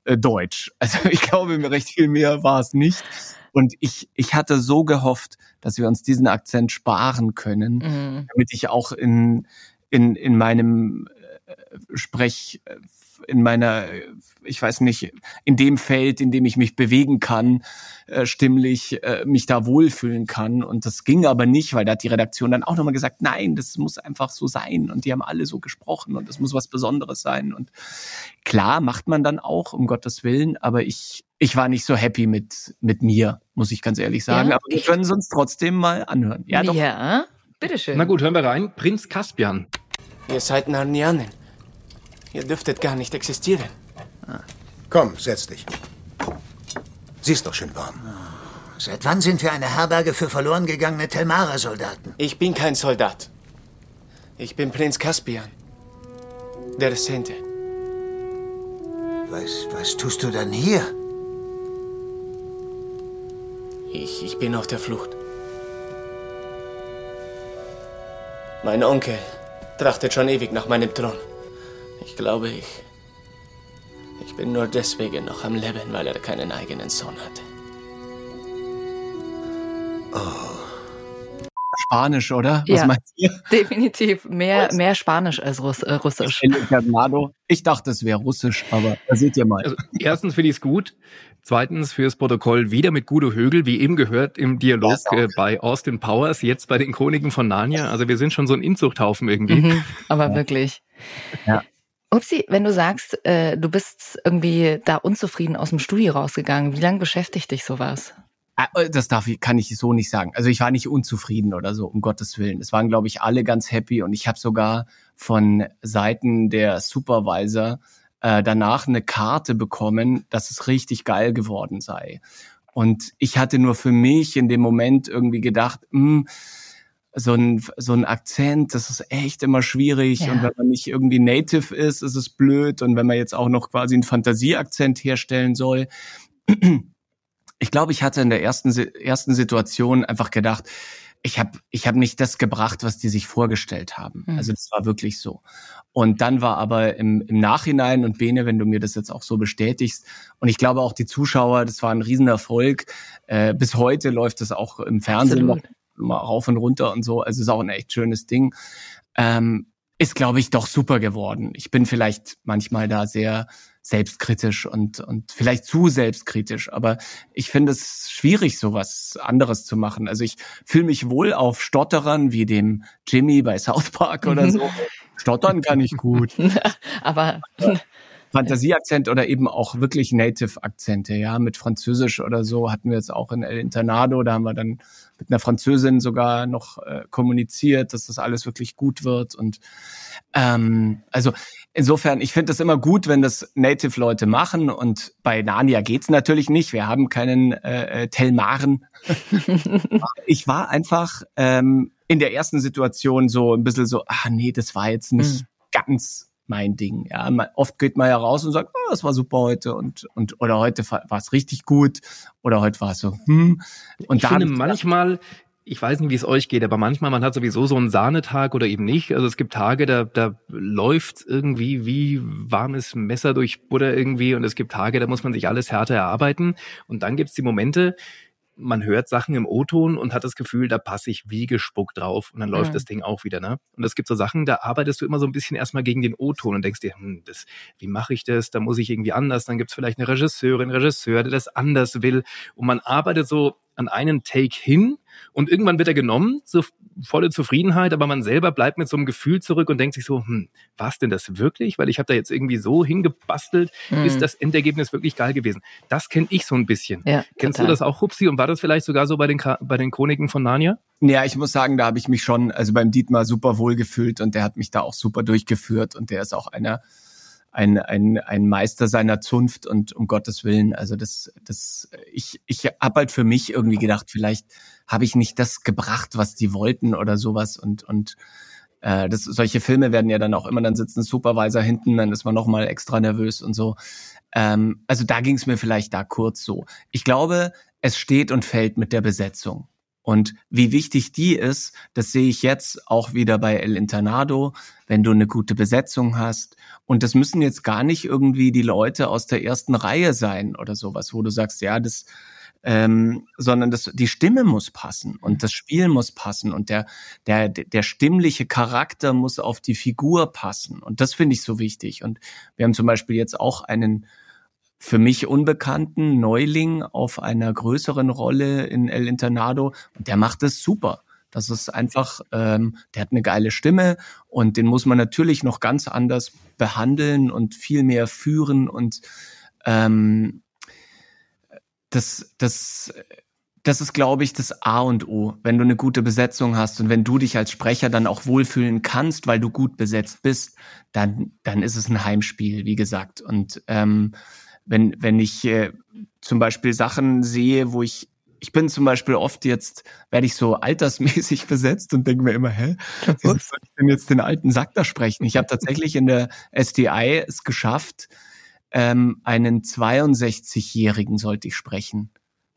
äh, Deutsch. Also ich glaube, mir recht viel mehr war es nicht. Und ich, ich hatte so gehofft, dass wir uns diesen Akzent sparen können, Mhm. damit ich auch in, in, in meinem äh, Sprech, äh, in meiner, ich weiß nicht, in dem Feld, in dem ich mich bewegen kann, äh, stimmlich äh, mich da wohlfühlen kann. Und das ging aber nicht, weil da hat die Redaktion dann auch nochmal gesagt, nein, das muss einfach so sein. Und die haben alle so gesprochen und das muss was Besonderes sein. Und klar macht man dann auch, um Gottes Willen, aber ich, ich war nicht so happy mit, mit mir, muss ich ganz ehrlich sagen. Ja, aber wir können es uns trotzdem mal anhören. Ja, doch. Ja, bitteschön. Na gut, hören wir rein. Prinz Caspian. Ihr seid Narnianen. Ihr dürftet gar nicht existieren. Komm, setz dich. Sie ist doch schön warm. Seit wann sind wir eine Herberge für verloren gegangene Telmara-Soldaten? Ich bin kein Soldat. Ich bin Prinz Caspian. Der Zehnte. Was, was tust du dann hier? Ich, ich bin auf der Flucht. Mein Onkel trachtet schon ewig nach meinem Thron. Ich glaube, ich. Ich bin nur deswegen noch am Leben, weil er keinen eigenen Sohn hatte. Spanisch, oder? Was Ja, meinst du? definitiv. Mehr, mehr Spanisch als Russ, äh, Russisch. Ich dachte, es wäre Russisch, aber da seht ihr mal. Also, erstens finde ich es gut. Zweitens fürs Protokoll wieder mit Guido Högel, wie eben gehört im Dialog äh, bei Austin Powers, jetzt bei den Chroniken von Narnia. Also wir sind schon so ein Inzuchthaufen irgendwie. Mhm, aber wirklich. Ja. Upsi, wenn du sagst, äh, du bist irgendwie da unzufrieden aus dem Studio rausgegangen, wie lange beschäftigt dich sowas? Ah, Das darf ich, kann ich so nicht sagen. Also ich war nicht unzufrieden oder so, um Gottes Willen. Es waren, glaube ich, alle ganz happy und ich habe sogar von Seiten der Supervisor äh, danach eine Karte bekommen, dass es richtig geil geworden sei. Und ich hatte nur für mich in dem Moment irgendwie gedacht, mh, so ein, so ein Akzent, das ist echt immer schwierig. Ja. Und wenn man nicht irgendwie native ist, ist es blöd. Und wenn man jetzt auch noch quasi einen Fantasieakzent herstellen soll, ich glaube, ich hatte in der ersten, ersten Situation einfach gedacht, ich habe ich hab nicht das gebracht, was die sich vorgestellt haben. Mhm. Also das war wirklich so. Und dann war aber im, im Nachhinein, und Bene, wenn du mir das jetzt auch so bestätigst, und ich glaube auch die Zuschauer, das war ein Riesenerfolg. Äh, bis heute läuft das auch im Fernsehen noch Absolut. Mal rauf und runter und so. Also ist auch ein echt schönes Ding. Ähm, ist, glaube ich, doch super geworden. Ich bin vielleicht manchmal da sehr selbstkritisch und, und vielleicht zu selbstkritisch, aber ich finde es schwierig, sowas anderes zu machen. Also ich fühle mich wohl auf Stotterern wie dem Jimmy bei South Park oder so. Stottern kann ich gut. Aber Fantasieakzent oder eben auch wirklich Native-Akzente, ja, mit Französisch oder so hatten wir jetzt auch in El Internado, da haben wir dann mit einer Französin sogar noch äh, kommuniziert, dass das alles wirklich gut wird und ähm, also insofern, ich finde das immer gut, wenn das Native-Leute machen und bei Narnia geht's natürlich nicht, wir haben keinen äh, äh, Telmaren. ich war einfach ähm, in der ersten Situation so ein bisschen so, ah nee, das war jetzt nicht Mhm. ganz mein Ding. Ja, man, oft geht man ja raus und sagt, oh, das war super heute und und oder heute war es richtig gut oder heute war es so. Hm. Und ich finde manchmal, ich weiß nicht, wie es euch geht, aber manchmal, man hat sowieso so einen Sahnetag oder eben nicht. Also es gibt Tage, da, da läuft irgendwie wie warmes Messer durch Butter irgendwie und es gibt Tage, da muss man sich alles härter erarbeiten. Und dann gibt es die Momente, man hört Sachen im O-Ton und hat das Gefühl, da passe ich wie gespuckt drauf und dann läuft Mhm. das Ding auch wieder. Ne? Und es gibt so Sachen, da arbeitest du immer so ein bisschen erstmal gegen den O-Ton und denkst dir, hm, das, wie mache ich das? Da muss ich irgendwie anders. Dann gibt es vielleicht eine Regisseurin, Regisseur, der das anders will. Und man arbeitet so an einen Take hin und irgendwann wird er genommen, so volle Zufriedenheit, aber man selber bleibt mit so einem Gefühl zurück und denkt sich so, hm, war denn das wirklich? Weil ich habe da jetzt irgendwie so hingebastelt, Mhm. ist das Endergebnis wirklich geil gewesen? Das kenne ich so ein bisschen. Ja, Kennst total. du das auch, Hupsi? Und war das vielleicht sogar so bei den, bei den Chroniken von Narnia? Ja, ich muss sagen, da habe ich mich schon, also beim Dietmar super wohl gefühlt und der hat mich da auch super durchgeführt und der ist auch einer, ein, ein, ein Meister seiner Zunft und um Gottes Willen, also das, das, ich, ich habe halt für mich irgendwie gedacht, vielleicht habe ich nicht das gebracht, was die wollten oder sowas und, und äh, das, solche Filme werden ja dann auch immer, dann sitzt ein Supervisor hinten, dann ist man nochmal extra nervös und so. Ähm, also da ging es mir vielleicht da kurz so. Ich glaube, es steht und fällt mit der Besetzung. Und wie wichtig die ist, das sehe ich jetzt auch wieder bei El Internado, wenn du eine gute Besetzung hast. Und das müssen jetzt gar nicht irgendwie die Leute aus der ersten Reihe sein oder sowas, wo du sagst, ja, das, ähm, sondern das, die Stimme muss passen und das Spiel muss passen und der, der, der stimmliche Charakter muss auf die Figur passen. Und das finde ich so wichtig. Und wir haben zum Beispiel jetzt auch einen für mich unbekannten Neuling auf einer größeren Rolle in El Internado und der macht es super. Das ist einfach, ähm, der hat eine geile Stimme und den muss man natürlich noch ganz anders behandeln und viel mehr führen und ähm, das, das, das ist, glaube ich, das A und O, wenn du eine gute Besetzung hast und wenn du dich als Sprecher dann auch wohlfühlen kannst, weil du gut besetzt bist, dann, dann ist es ein Heimspiel, wie gesagt. Und ähm, wenn, wenn ich äh, zum Beispiel Sachen sehe, wo ich, ich bin zum Beispiel oft jetzt, werde ich so altersmäßig besetzt und denke mir immer, hä, wieso soll ich denn jetzt den alten Sack da sprechen? Ich habe tatsächlich in der SDI es geschafft, ähm, einen 62-Jährigen sollte ich sprechen.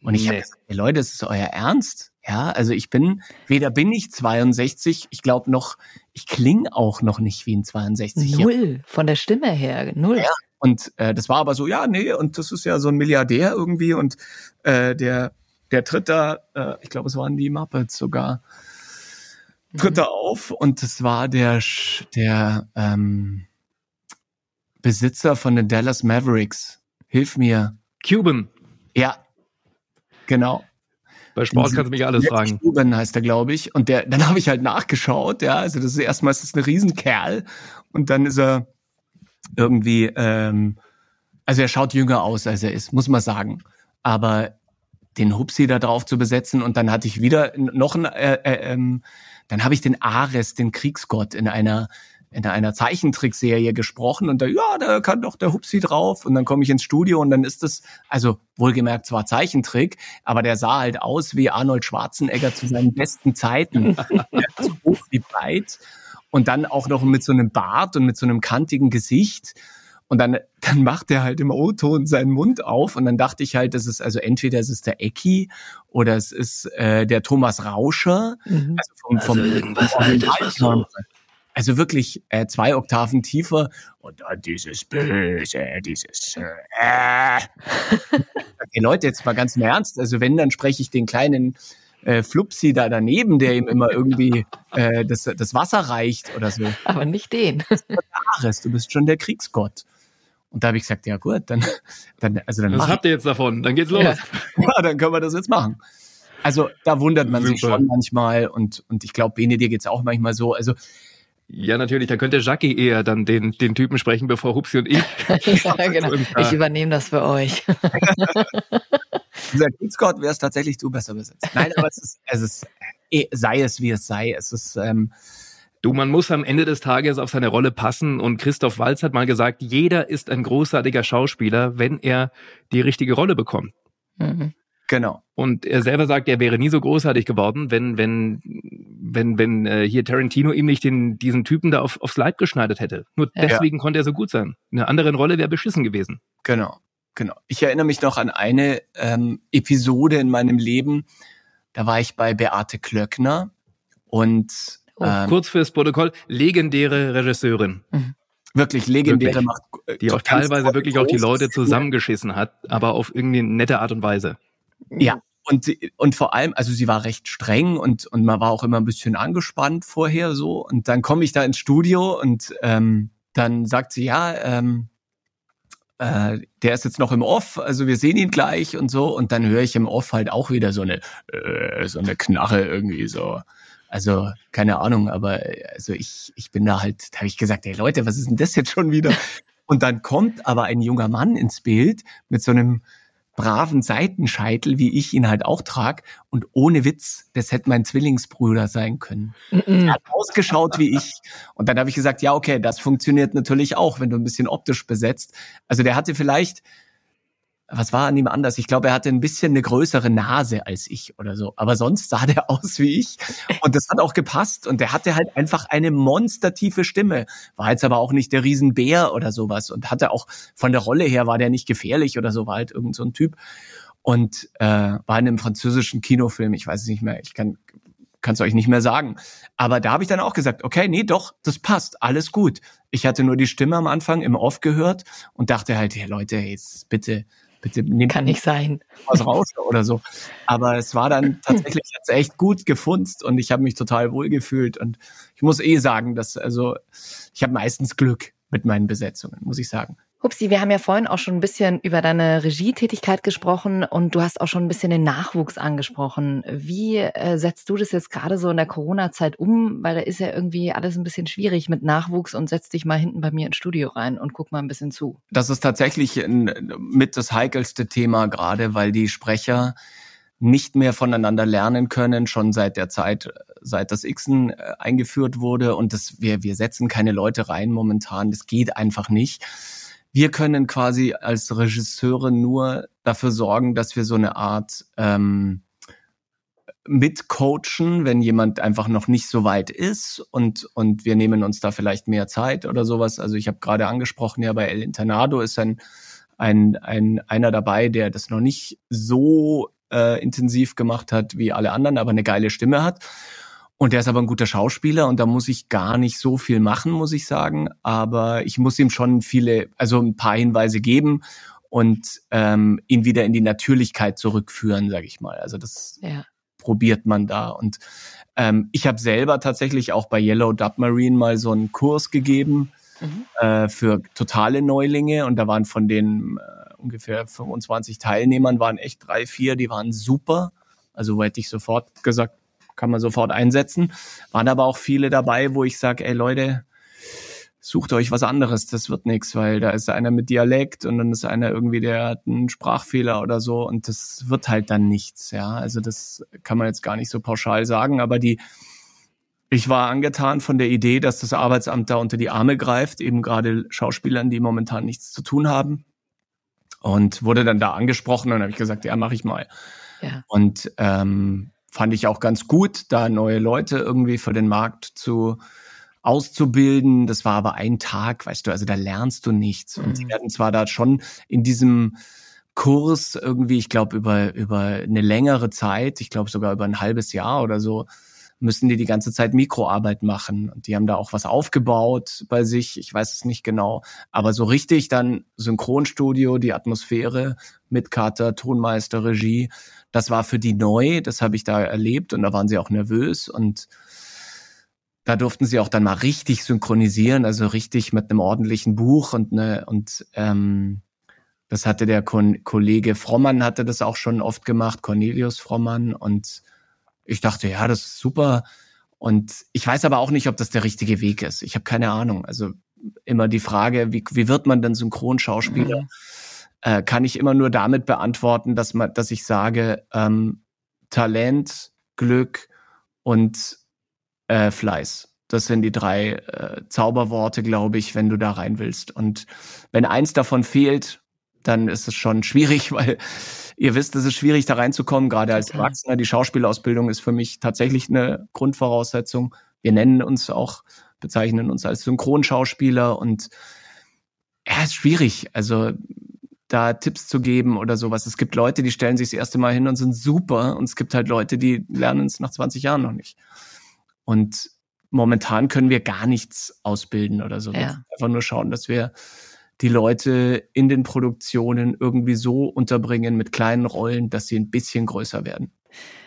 Und ich Nee. habe gesagt, hey Leute, das ist euer Ernst? Ja, also ich bin, weder bin ich 62, ich glaube noch, ich klinge auch noch nicht wie ein 62-Jähriger. null von der Stimme her, null. Ja, und äh, das war aber so, ja, nee, und das ist ja so ein Milliardär irgendwie und äh, der, der tritt da, äh, ich glaube, es waren die Muppets sogar, tritt da auf und das war der, der ähm, Besitzer von den Dallas Mavericks. Hilf mir. Cuban. Ja, genau. Bei Sport kannst du mich alles fragen. Cuban heißt er, glaube ich. Und der, dann habe ich halt nachgeschaut, ja. Also das ist erstmal ist das ein Riesenkerl und dann ist er irgendwie, ähm, also er schaut jünger aus, als er ist, muss man sagen. Aber den Hupsi da drauf zu besetzen und dann hatte ich wieder noch ein, äh, äh, ähm, dann habe ich den Ares, den Kriegsgott, in einer in einer Zeichentrickserie gesprochen und da, ja, da kann doch der Hupsi drauf und dann komme ich ins Studio und dann ist es, also wohlgemerkt zwar Zeichentrick, aber der sah halt aus wie Arnold Schwarzenegger zu seinen besten Zeiten. So hoch wie breit und dann auch noch mit so einem Bart und mit so einem kantigen Gesicht Und dann, dann macht er halt im O-Ton seinen Mund auf und dann dachte ich halt, das ist also entweder es ist der Ecki oder es ist äh, der Thomas Rauscher. Mhm. Also vom, vom Also irgendwas Altes, was so- Also wirklich äh, zwei Oktaven tiefer und dann dieses Böse, dieses äh. Okay, Leute, jetzt mal ganz im Ernst. Also wenn, dann spreche ich den kleinen äh, Flupsi da daneben, der ihm immer irgendwie äh, das, das Wasser reicht oder so. Aber nicht den. Ares, du bist schon der Kriegsgott. Und da habe ich gesagt, ja gut, dann, dann also dann Was mach habt ihr jetzt davon? Dann geht's los. Ja. ja, dann können wir das jetzt machen. Also da wundert man sich Super. schon manchmal und, und ich glaube, Bene, dir geht's auch manchmal so. Also Ja, natürlich. Da könnte Jackie eher dann den, den Typen sprechen, bevor Hupsi und ich. ja, genau. Ich übernehme das für euch. dieser Kriegsgott wäre es tatsächlich du besser besetzt. Nein, aber es ist, es ist, eh, sei es wie es sei. Es ist, ähm, Du, man muss am Ende des Tages auf seine Rolle passen und Christoph Walz hat mal gesagt, jeder ist ein großartiger Schauspieler, wenn er die richtige Rolle bekommt. Mhm. genau. Und er selber sagt, er wäre nie so großartig geworden, wenn, wenn, wenn, wenn äh, hier Tarantino ihm nicht den, diesen Typen da auf, aufs Leib geschneidert hätte. Nur Ja. deswegen konnte er so gut sein. In einer anderen Rolle wäre beschissen gewesen. Genau, genau. Ich erinnere mich noch an eine ähm, Episode in meinem Leben. Da war ich bei Beate Klöckner und ähm, Kurz fürs Protokoll, legendäre Regisseurin, wirklich legendäre Wirklich. macht äh, die auch teilweise wirklich auch die Leute zusammengeschissen hat, aber auf irgendwie nette Art und Weise. Ja. Und, sie- und vor allem, also sie war recht streng und, und man war auch immer ein bisschen angespannt vorher so. Und dann komme ich da ins Studio und ähm, dann sagt sie, ja, ähm, äh, der ist jetzt noch im Off, also wir sehen ihn gleich und so. Und dann höre ich im Off halt auch wieder so eine, äh, so eine Knarre irgendwie so. Also, keine Ahnung, aber äh, also ich, ich bin da halt, da habe ich gesagt, ey Leute, was ist denn das jetzt schon wieder? Und dann kommt aber ein junger Mann ins Bild mit so einem braven Seitenscheitel, wie ich ihn halt auch trag. Und ohne Witz, das hätte mein Zwillingsbruder sein können. Mhm. Er hat ausgeschaut wie ich. Und dann habe ich gesagt, ja, okay, das funktioniert natürlich auch, wenn du ein bisschen optisch besetzt. Also der hatte vielleicht, was war an ihm anders? Ich glaube, er hatte ein bisschen eine größere Nase als ich oder so. Aber sonst sah der aus wie ich. Und das hat auch gepasst. Und der hatte halt einfach eine monstertiefe Stimme. War jetzt aber auch nicht der Riesenbär oder sowas. Und hatte auch von der Rolle her war der nicht gefährlich oder so, war halt irgend so ein Typ. Und äh, war in einem französischen Kinofilm, ich weiß es nicht mehr, ich kann kann es euch nicht mehr sagen. Aber da habe ich dann auch gesagt, okay, nee, doch, das passt, alles gut. Ich hatte nur die Stimme am Anfang im Off gehört und dachte halt, hey Leute, jetzt bitte, bitte nehmt Kann nicht sein. was raus oder so. Aber es war dann tatsächlich jetzt echt gut gefunzt und ich habe mich total wohl gefühlt. Und ich muss eh sagen, dass, also, ich habe meistens Glück mit meinen Besetzungen, muss ich sagen. Hupsi, wir haben ja vorhin auch schon ein bisschen über deine Regietätigkeit gesprochen und du hast auch schon ein bisschen den Nachwuchs angesprochen. Wie äh, setzt du das jetzt gerade so in der Corona-Zeit um? Weil da ist ja irgendwie alles ein bisschen schwierig mit Nachwuchs und setz dich mal hinten bei mir ins Studio rein und guck mal ein bisschen zu. Das ist tatsächlich ein, mit das heikelste Thema gerade, weil die Sprecher nicht mehr voneinander lernen können, schon seit der Zeit, seit das Xen äh, eingeführt wurde. Und das, wir, wir setzen keine Leute rein momentan. Das geht einfach nicht. Wir können quasi als Regisseure nur dafür sorgen, dass wir so eine Art ähm, mitcoachen, wenn jemand einfach noch nicht so weit ist und, und wir nehmen uns da vielleicht mehr Zeit oder sowas. Also ich habe gerade angesprochen, ja, bei El Internado ist ein, ein, ein einer dabei, der das noch nicht so äh, intensiv gemacht hat wie alle anderen, aber eine geile Stimme hat. Und der ist aber ein guter Schauspieler und da muss ich gar nicht so viel machen, muss ich sagen. Aber ich muss ihm schon viele, also ein paar Hinweise geben und ähm, ihn wieder in die Natürlichkeit zurückführen, sage ich mal. Also das Ja. probiert man da. Und ähm, ich habe selber tatsächlich auch bei Yellow Submarine mal so einen Kurs gegeben äh, für totale Neulinge und da waren von den äh, ungefähr 25 Teilnehmern waren echt drei, vier, die waren super. Also wo hätte ich sofort gesagt, kann man sofort einsetzen. Waren aber auch viele dabei, wo ich sage, ey Leute, sucht euch was anderes, das wird nichts, weil da ist einer mit Dialekt und dann ist einer irgendwie, der hat einen Sprachfehler oder so und das wird halt dann nichts, ja. Also das kann man jetzt gar nicht so pauschal sagen, aber die, ich war angetan von der Idee, dass das Arbeitsamt da unter die Arme greift, eben gerade Schauspielern, die momentan nichts zu tun haben. Und wurde dann da angesprochen und habe ich gesagt, ja, mache ich mal. Ja. Und ähm, fand ich auch ganz gut, da neue Leute irgendwie für den Markt zu auszubilden. Das war aber ein Tag, weißt du, also da lernst du nichts. Und die werden zwar da schon in diesem Kurs irgendwie, ich glaube, über, über eine längere Zeit, ich glaube sogar über ein halbes Jahr oder so, müssen die die ganze Zeit Mikroarbeit machen. Und die haben da auch was aufgebaut bei sich. Ich weiß es nicht genau. Aber so richtig dann Synchronstudio, die Atmosphäre mit Kater, Tonmeister, Regie, das war für die neu. Das habe ich da erlebt und da waren sie auch nervös und da durften sie auch dann mal richtig synchronisieren, also richtig mit einem ordentlichen Buch und ne und ähm, das hatte der Kon Kollege Frommann hatte das auch schon oft gemacht, Cornelius Frommann und ich dachte, ja, das ist super. Und ich weiß aber auch nicht, ob das der richtige Weg ist. Ich habe keine Ahnung. Also immer die Frage, wie, wie wird man denn Synchronschauspieler? Mhm. Äh, kann ich immer nur damit beantworten, dass man, dass ich sage, ähm, Talent, Glück und äh, Fleiß. Das sind die drei äh, Zauberworte, glaube ich, wenn du da rein willst. Und wenn eins davon fehlt, dann ist es schon schwierig, weil ihr wisst, es ist schwierig, da reinzukommen, gerade als Erwachsener. Die Schauspielausbildung ist für mich tatsächlich eine Grundvoraussetzung. Wir nennen uns auch, bezeichnen uns als Synchronschauspieler und ja, ist schwierig. Also da Tipps zu geben oder sowas. Es gibt Leute, die stellen sich das erste Mal hin und sind super und es gibt halt Leute, die lernen es nach 20 Jahren noch nicht. Und momentan können wir gar nichts ausbilden oder so. Ja. Einfach nur schauen, dass wir die Leute in den Produktionen irgendwie so unterbringen mit kleinen Rollen, dass sie ein bisschen größer werden.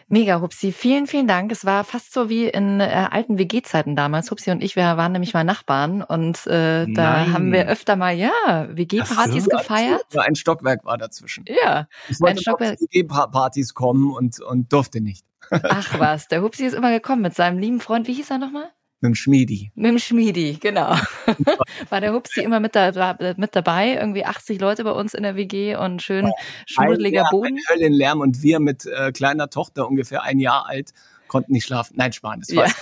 Mega, Hupsi. Vielen, vielen Dank. Es war fast so wie in äh, alten WG-Zeiten damals. Hupsi und ich, wir waren nämlich mal Nachbarn und äh, da Nein. haben wir öfter mal, ja, WG-Partys gefeiert. So, ein Stockwerk war dazwischen. Ja, ich wollte ein Stockwerk. WG-Partys kommen und, und durfte nicht. Ach was, der Hupsi ist immer gekommen mit seinem lieben Freund. Wie hieß er nochmal? Mit dem Schmiedi. Mit dem Schmiedi, genau. War der Hupsi immer mit, da, mit dabei, irgendwie 80 Leute bei uns in der WG und schön schmuddeliger Boden. Höllenlärm und wir mit äh, kleiner Tochter, ungefähr ein Jahr alt, konnten nicht schlafen. Nein, Spahn, das war ja.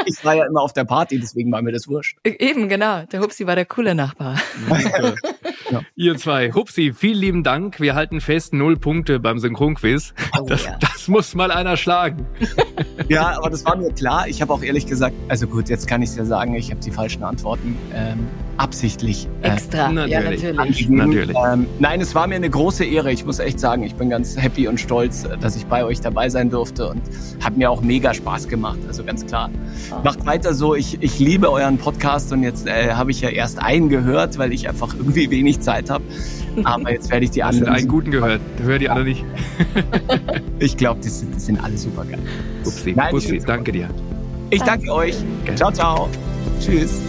ich war ja immer auf der Party, deswegen war mir das wurscht. E-, eben, genau. Der Hupsi war der coole Nachbar. ja. Ihr zwei, Hupsi, vielen lieben Dank. Wir halten fest, null Punkte beim Synchronquiz. Oh, das, ja. das muss mal einer schlagen. ja, aber das war mir klar. Ich habe auch ehrlich gesagt, also gut, jetzt kann ich es ja sagen, ich habe die falschen Antworten ähm, absichtlich. Äh, Extra, natürlich. ja, natürlich. natürlich. Ähm, nein, es war mir eine große Ehre. Ich muss echt sagen, ich bin ganz happy und stolz, dass ich bei euch dabei sein durfte und hat mir auch mega Spaß gemacht. Also ganz klar. Oh. Macht weiter so. Ich, ich liebe euren Podcast und jetzt äh, habe ich ja erst einen gehört, weil ich einfach irgendwie wenig Zeit habe. Aber jetzt werde ich die anderen. Hast einen guten gehört? Hör die alle nicht. ich glaube, die sind, die sind alle super geil. Upsi, Nein, Upsi, danke dir. Ich danke euch. Ciao, ciao. Tschüss.